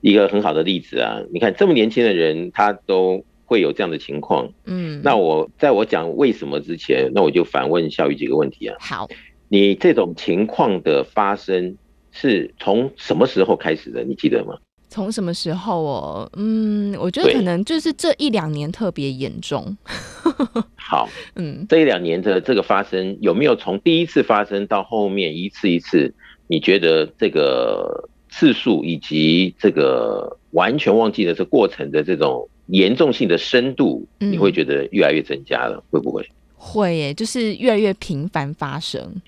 E: 一个很好的例子啊！你看这么年轻的人，他都会有这样的情况。嗯，那我在我讲为什么之前，那我就反问小雨几个问题啊。
D: 好，
E: 你这种情况的发生是从什么时候开始的？你记得吗？
D: 从什么时候哦？嗯，我觉得可能就是这一两年特别严重。
E: 好，嗯，这一两年的这个发生有没有从第一次发生到后面一次一次？你觉得这个次数以及这个完全忘记的这过程的这种严重性的深度，你会觉得越来越增加了，嗯、会不会？
D: 会耶，就是越来越频繁发生。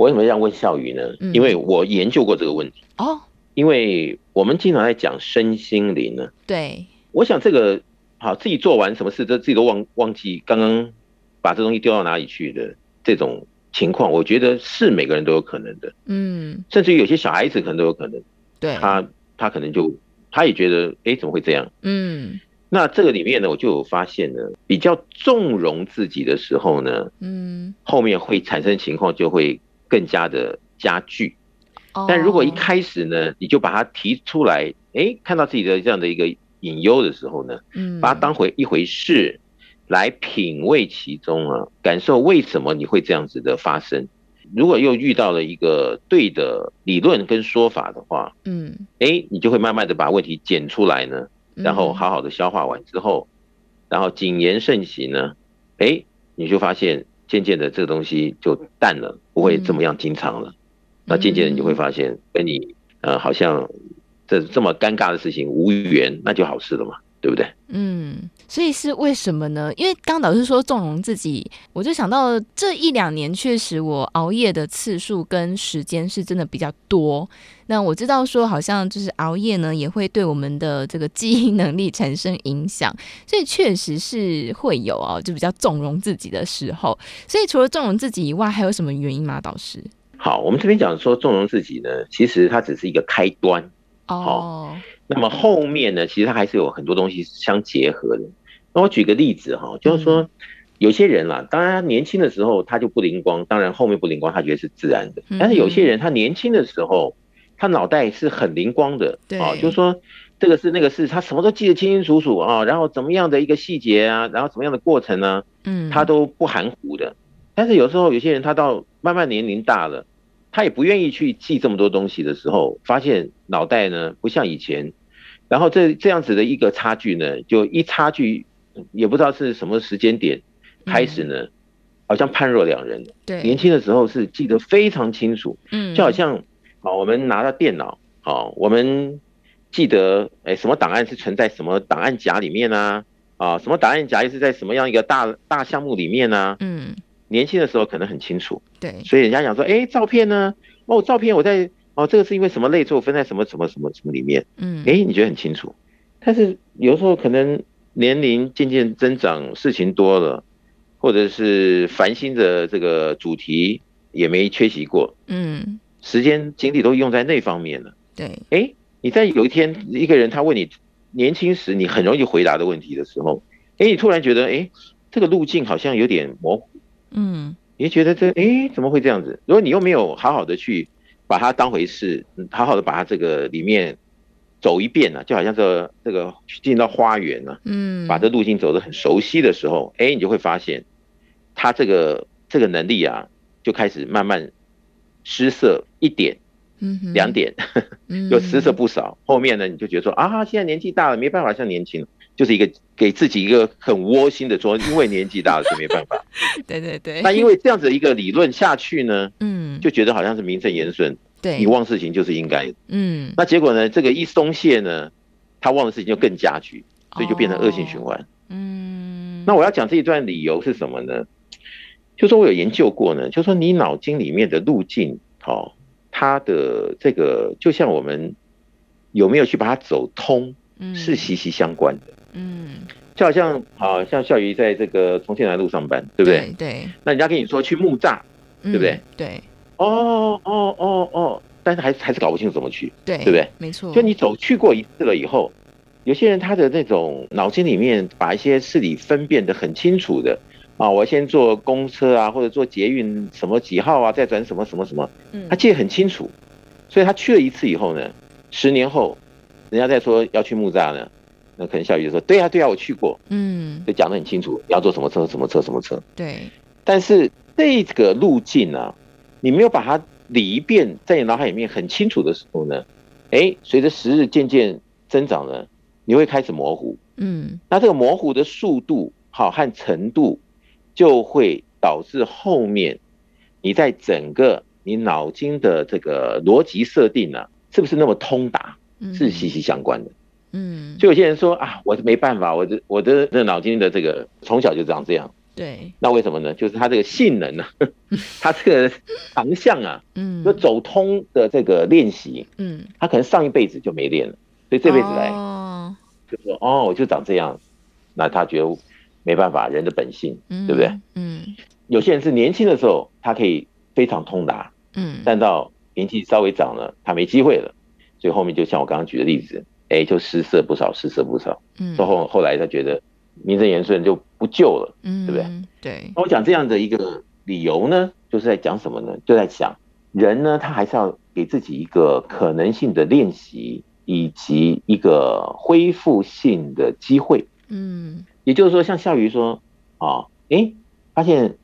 E: 我为什么这样问孝宇呢？嗯、因为我研究过这个问题。哦。因为我们经常在讲身心灵呢，
D: 对，
E: 我想这个好自己做完什么事，这自己都忘忘记刚刚把这东西丢到哪里去的这种情况，我觉得是每个人都有可能的，嗯，甚至于有些小孩子可能都有可能，
D: 对，
E: 他他可能就他也觉得，哎，怎么会这样？嗯，那这个里面呢，我就有发现呢，比较纵容自己的时候呢，嗯，后面会产生情况就会更加的加剧。但如果一开始呢，你就把它提出来，哎，看到自己的这样的一个隐忧的时候呢，嗯，把它当回一回事来品味其中啊，感受为什么你会这样子的发生。如果又遇到了一个对的理论跟说法的话，嗯，哎，你就会慢慢的把问题剪出来呢，然后好好的消化完之后，然后谨言慎行呢，哎，你就发现渐渐的这个东西就淡了，不会这么样经常了。那渐渐的你会发现，跟你呃好像这这么尴尬的事情无缘，那就好事了嘛，对不对？
D: 嗯，所以是为什么呢？因为刚导师说纵容自己，我就想到这一两年确实我熬夜的次数跟时间是真的比较多。那我知道说好像就是熬夜呢也会对我们的这个记忆能力产生影响，所以确实是会有哦，就比较纵容自己的时候。所以除了纵容自己以外，还有什么原因吗？导师？
E: 好，我们这边讲说纵容自己呢，其实它只是一个开端。
D: 哦，
E: 那么后面呢，其实它还是有很多东西相结合的。那我举个例子哈，就是说有些人啦，当然年轻的时候他就不灵光，当然后面不灵光，他觉得是自然的。但是有些人他年轻的时候，他脑袋是很灵光的。啊，就是说这个是那个是，他什么都记得清清楚楚啊，然后怎么样的一个细节啊，然后怎么样的过程呢？嗯，他都不含糊的。但是有时候有些人他到慢慢年龄大了。他也不愿意去记这么多东西的时候，发现脑袋呢不像以前，然后这这样子的一个差距呢，就一差距也不知道是什么时间点开始呢，嗯、好像判若两人。对，年轻的时候是记得非常清楚，嗯，就好像啊，我们拿到电脑，啊，我们记得哎，什么档案是存在什么档案夹里面啊，啊，什么档案夹又是在什么样一个大大项目里面啊，嗯。年轻的时候可能很清楚，
D: 对，
E: 所以人家讲说，哎，照片呢？哦，照片我在哦，这个是因为什么类错分在什么什么什么什么里面？嗯，哎，你觉得很清楚，但是有时候可能年龄渐渐增长，事情多了，或者是烦心的这个主题也没缺席过，嗯，时间精力都用在那方面了，
D: 对，
E: 哎，你在有一天一个人他问你年轻时你很容易回答的问题的时候，哎，你突然觉得，哎，这个路径好像有点模糊。嗯，你觉得这哎、欸、怎么会这样子？如果你又没有好好的去把它当回事，好好的把它这个里面走一遍呢、啊，就好像这个、这个进到花园呢、啊，嗯，把这路径走得很熟悉的时候，哎、欸，你就会发现，他这个这个能力啊，就开始慢慢失色一点，嗯，两点，就失色不少。后面呢，你就觉得说啊，现在年纪大了，没办法像年轻了。就是一个给自己一个很窝心的说，因为年纪大了就没办法。
D: 对对对。
E: 那因为这样子一个理论下去呢，嗯，就觉得好像是名正言顺。对，你忘事情就是应该。嗯。那结果呢，这个一松懈呢，他忘的事情就更加剧，所以就变成恶性循环。嗯。那我要讲这一段理由是什么呢？就说我有研究过呢，就说你脑筋里面的路径，哦，它的这个就像我们有没有去把它走通，是息息相关的。嗯，就好像好像孝瑜在这个重庆南路上班，对不对？
D: 对。
E: 那人家跟你说去木栅，对不对？
D: 对。
E: 哦哦哦哦，但是还是还是搞不清楚怎么去，
D: 对，
E: 对不对？
D: 没错。
E: 就你走去过一次了以后，有些人他的那种脑筋里面把一些事理分辨的很清楚的啊，我先坐公车啊，或者坐捷运什么几号啊，再转什么什么什么，嗯他记得很清楚。所以他去了一次以后呢，十年后人家再说要去木栅呢。那可能小雨就说：“对啊，对啊，我去过，嗯，就讲得很清楚，你要坐什么车，什么车，什么车。”对。但是这个路径呢、啊，你没有把它理一遍，在你脑海里面很清楚的时候呢，哎，随着时日渐渐增长呢，你会开始模糊。嗯，那这个模糊的速度好和程度，就会导致后面你在整个你脑筋的这个逻辑设定呢、啊，是不是那么通达，是息息相关的。嗯，就有些人说啊，我是没办法，我的我的这脑筋的这个从小就长这样。
D: 对，
E: 那为什么呢？就是他这个性能呢、啊，他这个长项啊，嗯，就走通的这个练习，嗯，他可能上一辈子就没练了，所以这辈子来，哦，就说哦，我就长这样，那他觉得没办法，人的本性，对不对？嗯，有些人是年轻的时候，他可以非常通达，嗯，但到年纪稍微长了，他没机会了，所以后面就像我刚刚举的例子，哎，就失色不少，失色不少，嗯，到后后来他觉得。名正言顺就不救了，嗯，对不对？
D: 对。
E: 那我讲这样的一个理由呢，就是在讲什么呢？就在讲人呢，他还是要给自己一个可能性的练习，以及一个恢复性的机会。嗯，也就是说，像笑鱼说啊，哎，发现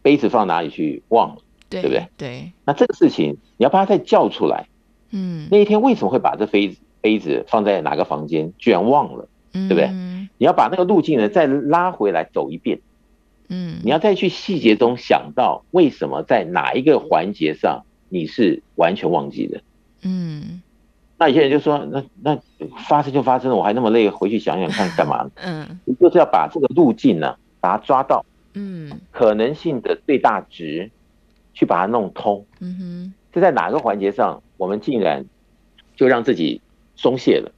E: 杯子放哪里去忘了，对，对不对？
D: 对。
E: 那这个事情你要把它再叫出来。嗯。那一天为什么会把这杯子杯子放在哪个房间？居然忘了，对不对？你要把那个路径呢再拉回来走一遍，嗯，你要再去细节中想到为什么在哪一个环节上你是完全忘记的，嗯，那有些人就说，那那发生就发生了，我还那么累，回去想想看干嘛？嗯，你就是要把这个路径呢把它抓到，嗯，可能性的最大值，去把它弄通，嗯哼，这在哪个环节上我们竟然就让自己松懈了，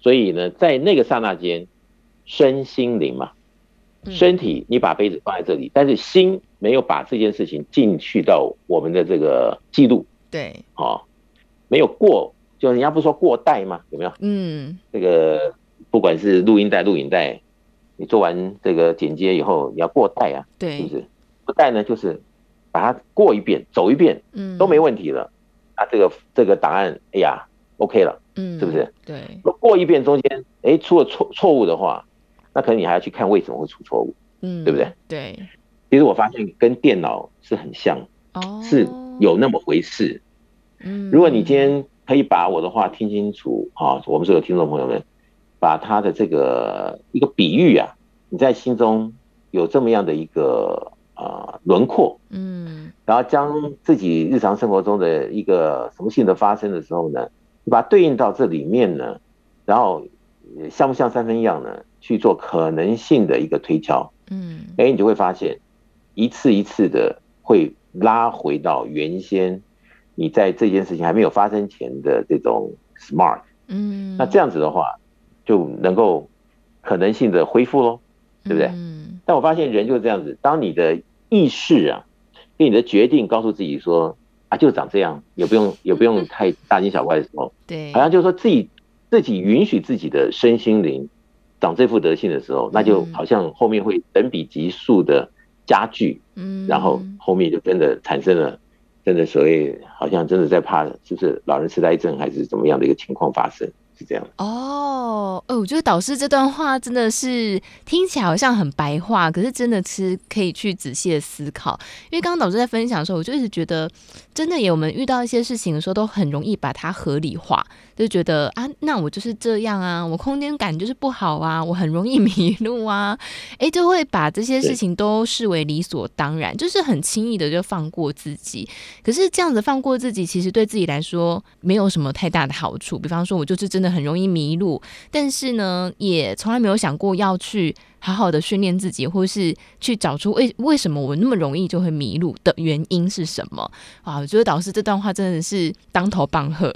E: 所以呢，在那个刹那间。身心灵嘛，身体你把杯子放在这里，但是心没有把这件事情进去到我们的这个记录。
D: 对，
E: 哦，没有过，就人家不说过带吗？有没有？嗯，这个不管是录音带、录影带，你做完这个剪接以后，你要过带啊，
D: 对，
E: 是不是？不带呢，就是把它过一遍，走一遍，嗯，都没问题了。那这个这个档案，哎呀，OK 了，嗯，是不是？
D: 对，
E: 过一遍中间，哎，出了错错误的话。那可能你还要去看为什么会出错误，嗯，对不对？
D: 对，
E: 其实我发现跟电脑是很像，哦，是有那么回事。嗯，如果你今天可以把我的话听清楚啊，我们所有听众朋友们，把他的这个一个比喻啊，你在心中有这么样的一个呃轮廓，嗯，然后将自己日常生活中的一个什么性的发生的时候呢，你把它对应到这里面呢，然后像不像三分一样呢？去做可能性的一个推敲，嗯，哎，你就会发现，一次一次的会拉回到原先你在这件事情还没有发生前的这种 smart，嗯，那这样子的话，就能够可能性的恢复喽，对不对？嗯，但我发现人就是这样子，当你的意识啊，跟你的决定告诉自己说啊，就长这样，也不用也不用 太大惊小怪的时候，对，好像就是说自己自己允许自己的身心灵。长这副德性的时候，那就好像后面会等比级数的加剧，嗯，然后后面就真的产生了，真的所谓好像真的在怕，是不是老人痴呆症还是怎么样的一个情况发生？是这样
D: 哦，呃，我觉得导师这段话真的是听起来好像很白话，可是真的是可以去仔细的思考。因为刚刚导师在分享的时候，我就一直觉得，真的有我们遇到一些事情的时候，都很容易把它合理化，就觉得啊，那我就是这样啊，我空间感就是不好啊，我很容易 迷路啊，哎，就会把这些事情都视为理所当然，就是很轻易的就放过自己。可是这样子放过自己，其实对自己来说没有什么太大的好处。比方说，我就是真的。很容易迷路，但是呢，也从来没有想过要去好好的训练自己，或是去找出为为什么我那么容易就会迷路的原因是什么啊？我觉得导师这段话真的是当头棒喝。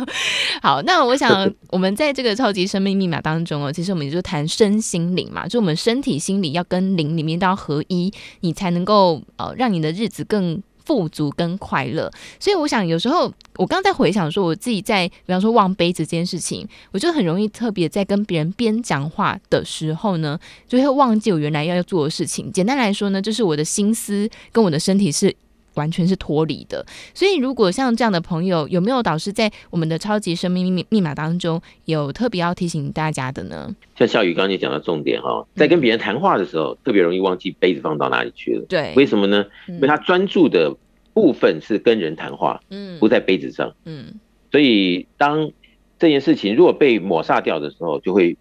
D: 好，那我想 我们在这个超级生命密码当中哦，其实我们也就谈身心灵嘛，就我们身体心理要跟灵里面都要合一，你才能够呃让你的日子更。富足跟快乐，所以我想有时候我刚在回想说，我自己在比方说忘杯子这件事情，我就很容易特别在跟别人边讲话的时候呢，就会忘记我原来要做的事情。简单来说呢，就是我的心思跟我的身体是完全是脱离的。所以如果像这样的朋友，有没有导师在我们的超级生命密密码当中有特别要提醒大家的呢？
E: 像笑宇刚刚你讲的重点哈，在跟别人谈话的时候，嗯、特别容易忘记杯子放到哪里去了。
D: 对，
E: 为什么呢？因为他专注的。部分是跟人谈话，嗯，不在杯子上，嗯，所以当这件事情如果被抹杀掉的时候，就会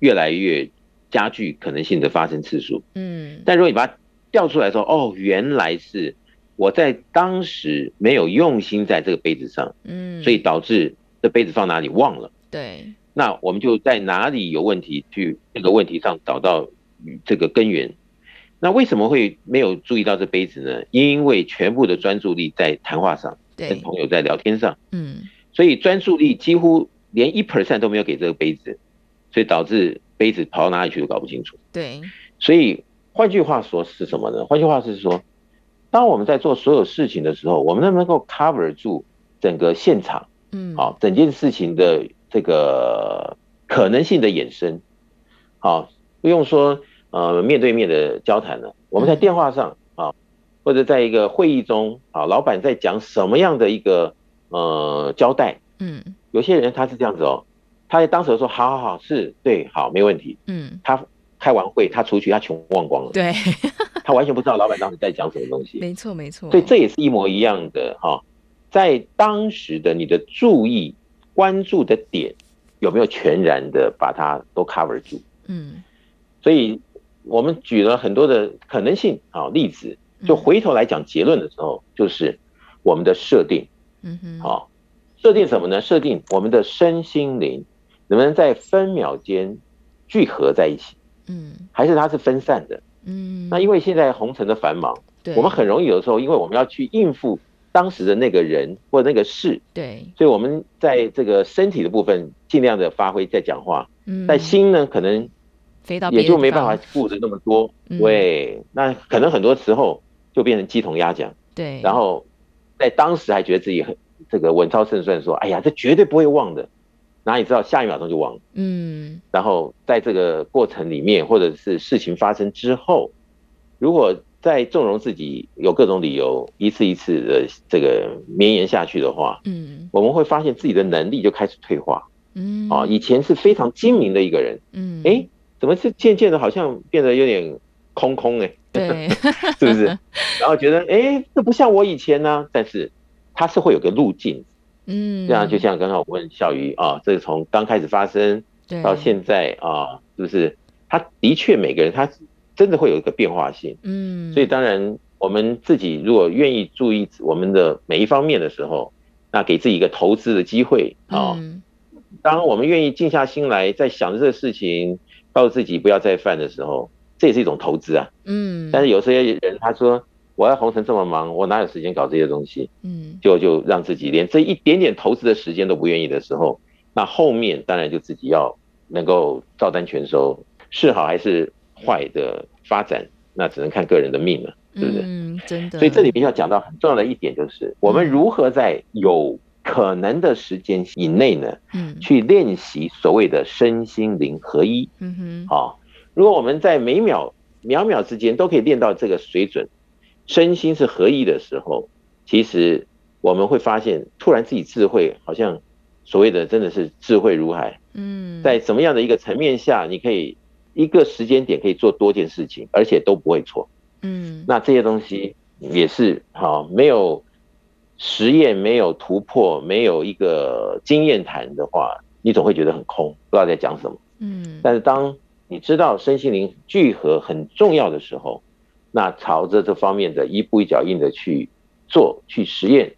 E: 越来越加剧可能性的发生次数，嗯，但如果你把它调出来说，哦，原来是我在当时没有用心在这个杯子上，嗯，所以导致这杯子放哪里忘了，
D: 对，
E: 那我们就在哪里有问题去这个问题上找到这个根源。那为什么会没有注意到这杯子呢？因为全部的专注力在谈话上，跟朋友在聊天上，嗯，所以专注力几乎连一 percent 都没有给这个杯子，所以导致杯子跑到哪里去都搞不清楚。
D: 对，
E: 所以换句话说是什么呢？换句话是说，当我们在做所有事情的时候，我们能不能够 cover 住整个现场？嗯，好，整件事情的这个可能性的衍生，好，不用说。呃，面对面的交谈了，我们在电话上啊，或者在一个会议中啊，老板在讲什么样的一个呃交代，嗯，有些人他是这样子哦，他在当时说好好好，是对，好，没问题，嗯，他开完会他出去他全忘光了，
D: 对，
E: 他完全不知道老板当时在讲什么东西，
D: 没错没错，
E: 所以这也是一模一样的哈，在当时的你的注意关注的点有没有全然的把它都 cover 住，嗯，所以。我们举了很多的可能性啊例子，就回头来讲结论的时候，就是我们的设定，嗯哼，好，设定什么呢？设定我们的身心灵能不能在分秒间聚合在一起，嗯，还是它是分散的，嗯，那因为现在红尘的繁忙，对，我们很容易有的时候，因为我们要去应付当时的那个人或那个事，对，所以我们在这个身体的部分尽量的发挥在讲话，嗯，但心呢可能。也就没办法顾得那么多，对，那可能很多时候就变成鸡同鸭讲，对，然后在当时还觉得自己很这个稳操胜算，说，哎呀，这绝对不会忘的，哪里知道下一秒钟就忘了，嗯，然后在这个过程里面，或者是事情发生之后，如果再纵容自己有各种理由，一次一次的这个绵延下去的话，嗯，我们会发现自己的能力就开始退化，嗯，啊，以前是非常精明的一个人，嗯，哎。怎么是渐渐的，好像变得有点空空哎？对，是不是？然后觉得哎，这不像我以前呢、啊。但是它是会有个路径，嗯，这样就像刚刚我问小鱼啊，这个从刚开始发生到现在啊，是不是？他的确每个人他真的会有一个变化性，嗯。所以当然，我们自己如果愿意注意我们的每一方面的时候，那给自己一个投资的机会啊。当我们愿意静下心来，在想着这个事情。告诉自己不要再犯的时候，这也是一种投资啊。嗯。但是有些人他说，我在红尘这么忙，我哪有时间搞这些东西？嗯。就就让自己连这一点点投资的时间都不愿意的时候，那后面当然就自己要能够照单全收，是好还是坏的发展，那只能看个人的命了，是不是？嗯，真的。所以这里面要讲到很重要的一点，就是我们如何在有。可能的时间以内呢，嗯，去练习所谓的身心灵合一，嗯哼，好，如果我们在每秒秒秒之间都可以练到这个水准，身心是合一的时候，其实我们会发现，突然自己智慧好像所谓的真的是智慧如海，嗯，在什么样的一个层面下，你可以一个时间点可以做多件事情，而且都不会错，嗯，那这些东西也是好没有。实验没有突破，没有一个经验谈的话，你总会觉得很空，不知道在讲什么。嗯，但是当你知道身心灵聚合很重要的时候，那朝着这方面的一步一脚印的去做、去实验，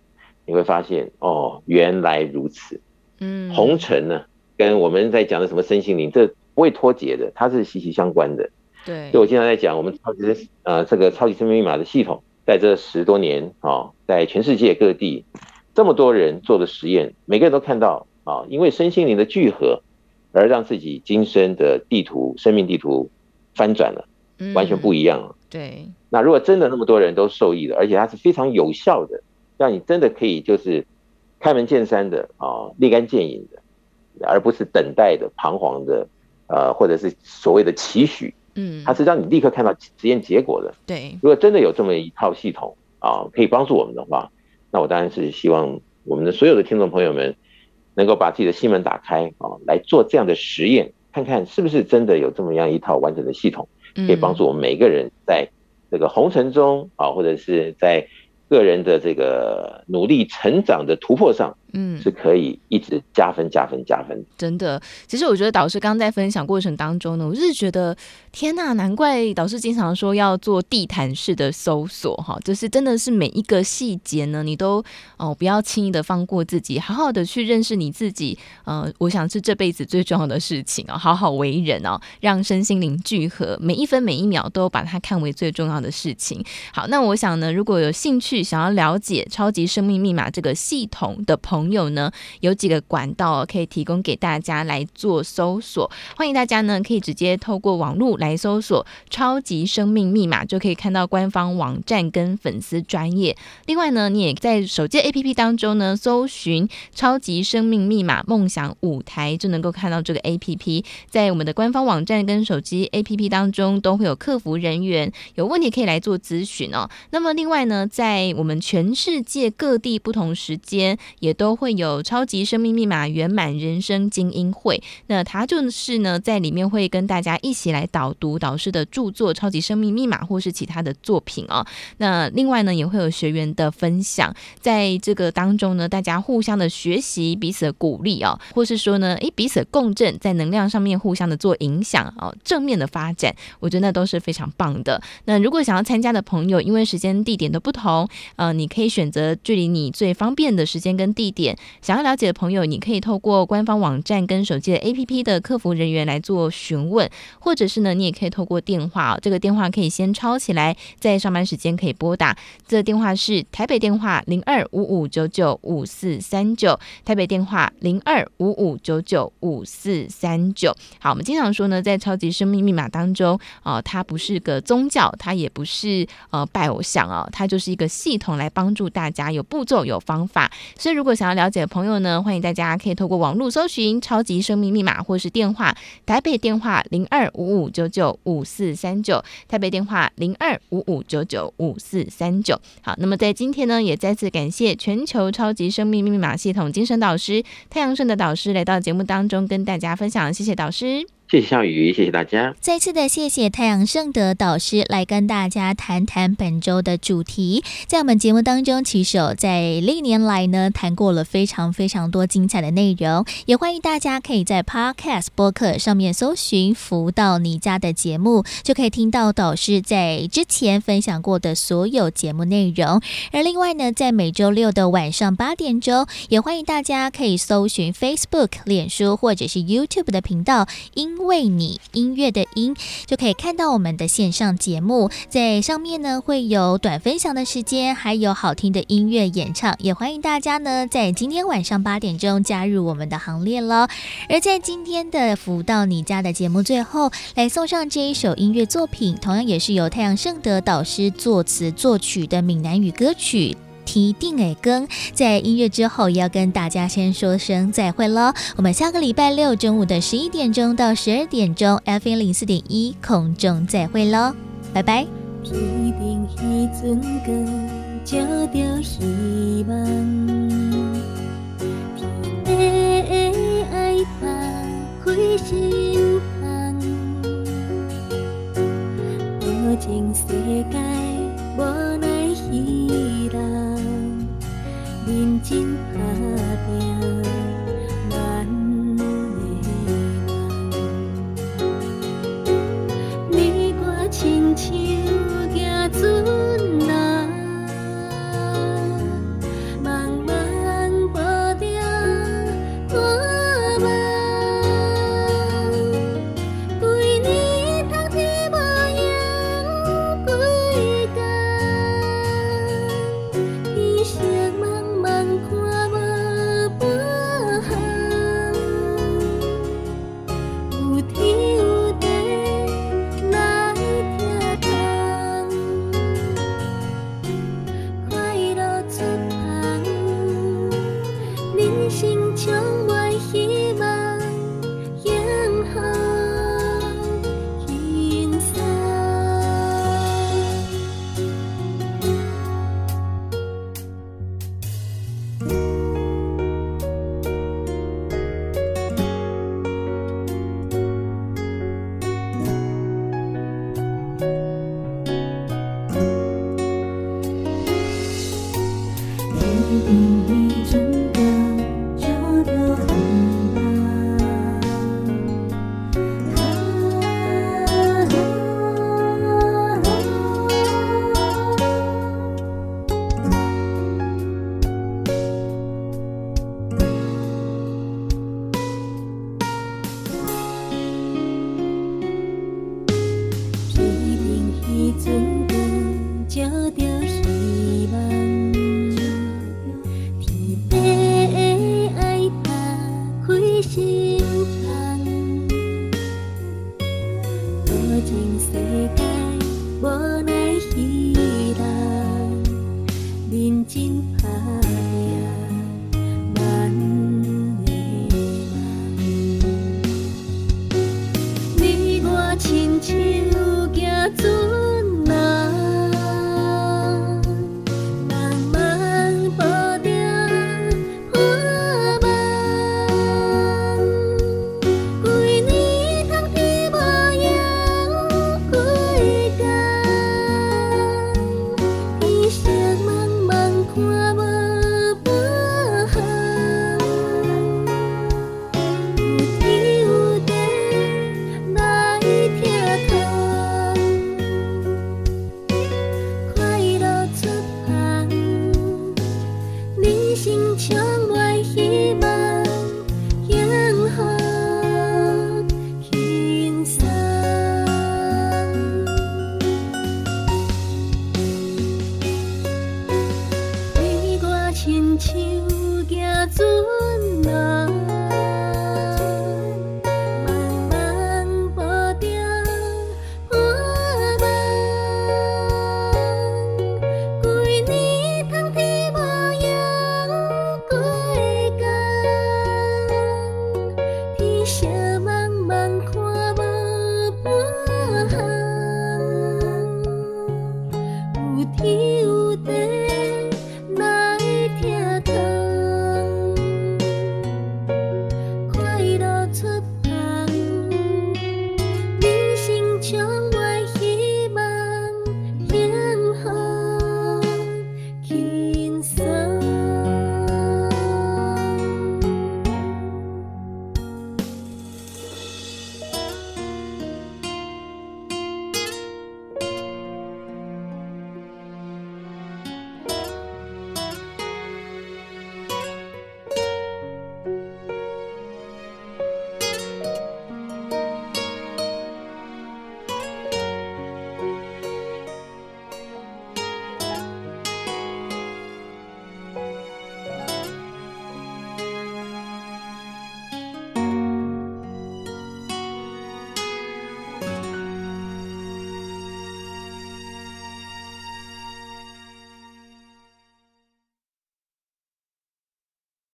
E: 你会发现哦，原来如此。嗯，红尘呢，跟我们在讲的什么身心灵，这不会脱节的，它是息息相关的。对，就我经常在讲我们超级呃这个超级生命密码的系统。在这十多年啊，在全世界各地这么多人做的实验，每个人都看到啊，因为身心灵的聚合，而让自己今生的地图、生命地图翻转了，完全不一样了。对。那如果真的那么多人都受益了，而且它是非常有效的，让你真的可以就是开门见山的啊，立竿见影的，而不是等待的、彷徨的，呃，或者是所谓的期许。嗯，它是让你立刻看到实验结果的。对，如果真的有这么一套系统啊，可以帮助我们的话，那我当然是希望我们的所有的听众朋友们能够把自己的心门打开啊，来做这样的实验，看看是不是真的有这么样一套完整的系统，可以帮助我们每个人在这个红尘中啊，或者是在个人的这个努力成长的突破上。嗯，是可以一直加分、加分、加分。
D: 真的，其实我觉得导师刚刚在分享过程当中呢，我是觉得天呐，难怪导师经常说要做地毯式的搜索哈，就是真的是每一个细节呢，你都哦不要轻易的放过自己，好好的去认识你自己。呃，我想是这辈子最重要的事情啊，好好为人哦，让身心灵聚合，每一分每一秒都把它看为最重要的事情。好，那我想呢，如果有兴趣想要了解超级生命密码这个系统的朋友，朋友呢，有几个管道可以提供给大家来做搜索，欢迎大家呢可以直接透过网络来搜索“超级生命密码”，就可以看到官方网站跟粉丝专业。另外呢，你也在手机 APP 当中呢搜寻“超级生命密码梦想舞台”，就能够看到这个 APP。在我们的官方网站跟手机 APP 当中都会有客服人员，有问题可以来做咨询哦。那么另外呢，在我们全世界各地不同时间也都。会有超级生命密码圆满人生精英会，那他就是呢，在里面会跟大家一起来导读导师的著作《超级生命密码》或是其他的作品哦。那另外呢，也会有学员的分享，在这个当中呢，大家互相的学习，彼此的鼓励哦，或是说呢，诶，彼此共振，在能量上面互相的做影响哦，正面的发展，我觉得那都是非常棒的。那如果想要参加的朋友，因为时间地点都不同，呃，你可以选择距离你最方便的时间跟地点。想要了解的朋友，你可以透过官方网站跟手机的 APP 的客服人员来做询问，或者是呢，你也可以透过电话，这个电话可以先抄起来，在上班时间可以拨打。这电话是台北电话零二五五九九五四三九，台北电话零二五五九九五四三九。好，我们经常说呢，在超级生命密码当中，哦、它不是个宗教，它也不是呃拜偶像哦，它就是一个系统来帮助大家，有步骤有方法。所以如果想要了解的朋友呢，欢迎大家可以透过网络搜寻“超级生命密码”或是电话，台北电话零二五五九九五四三九，台北电话零二五五九九五四三九。好，那么在今天呢，也再次感谢全球超级生命密码系统精神导师太阳盛的导师来到节目当中跟大家分享，谢谢导师。
E: 谢谢笑宇，谢谢大家。
A: 再次的谢谢太阳盛德导师来跟大家谈谈本周的主题。在我们节目当中，其实在历年来呢，谈过了非常非常多精彩的内容。也欢迎大家可以在 Podcast 播客上面搜寻“福到你家”的节目，就可以听到导师在之前分享过的所有节目内容。而另外呢，在每周六的晚上八点钟，也欢迎大家可以搜寻 Facebook、脸书或者是 YouTube 的频道，因为你音乐的音就可以看到我们的线上节目，在上面呢会有短分享的时间，还有好听的音乐演唱，也欢迎大家呢在今天晚上八点钟加入我们的行列喽。而在今天的福到你家的节目最后，来送上这一首音乐作品，同样也是由太阳盛德导师作词作曲的闽南语歌曲。提定诶更在音乐之后要跟大家先说声再会喽我们下个礼拜六中午的十一点钟到十二点钟，FM 零四点一空中再会喽拜拜。认真打拼，咱的人，你我亲像行。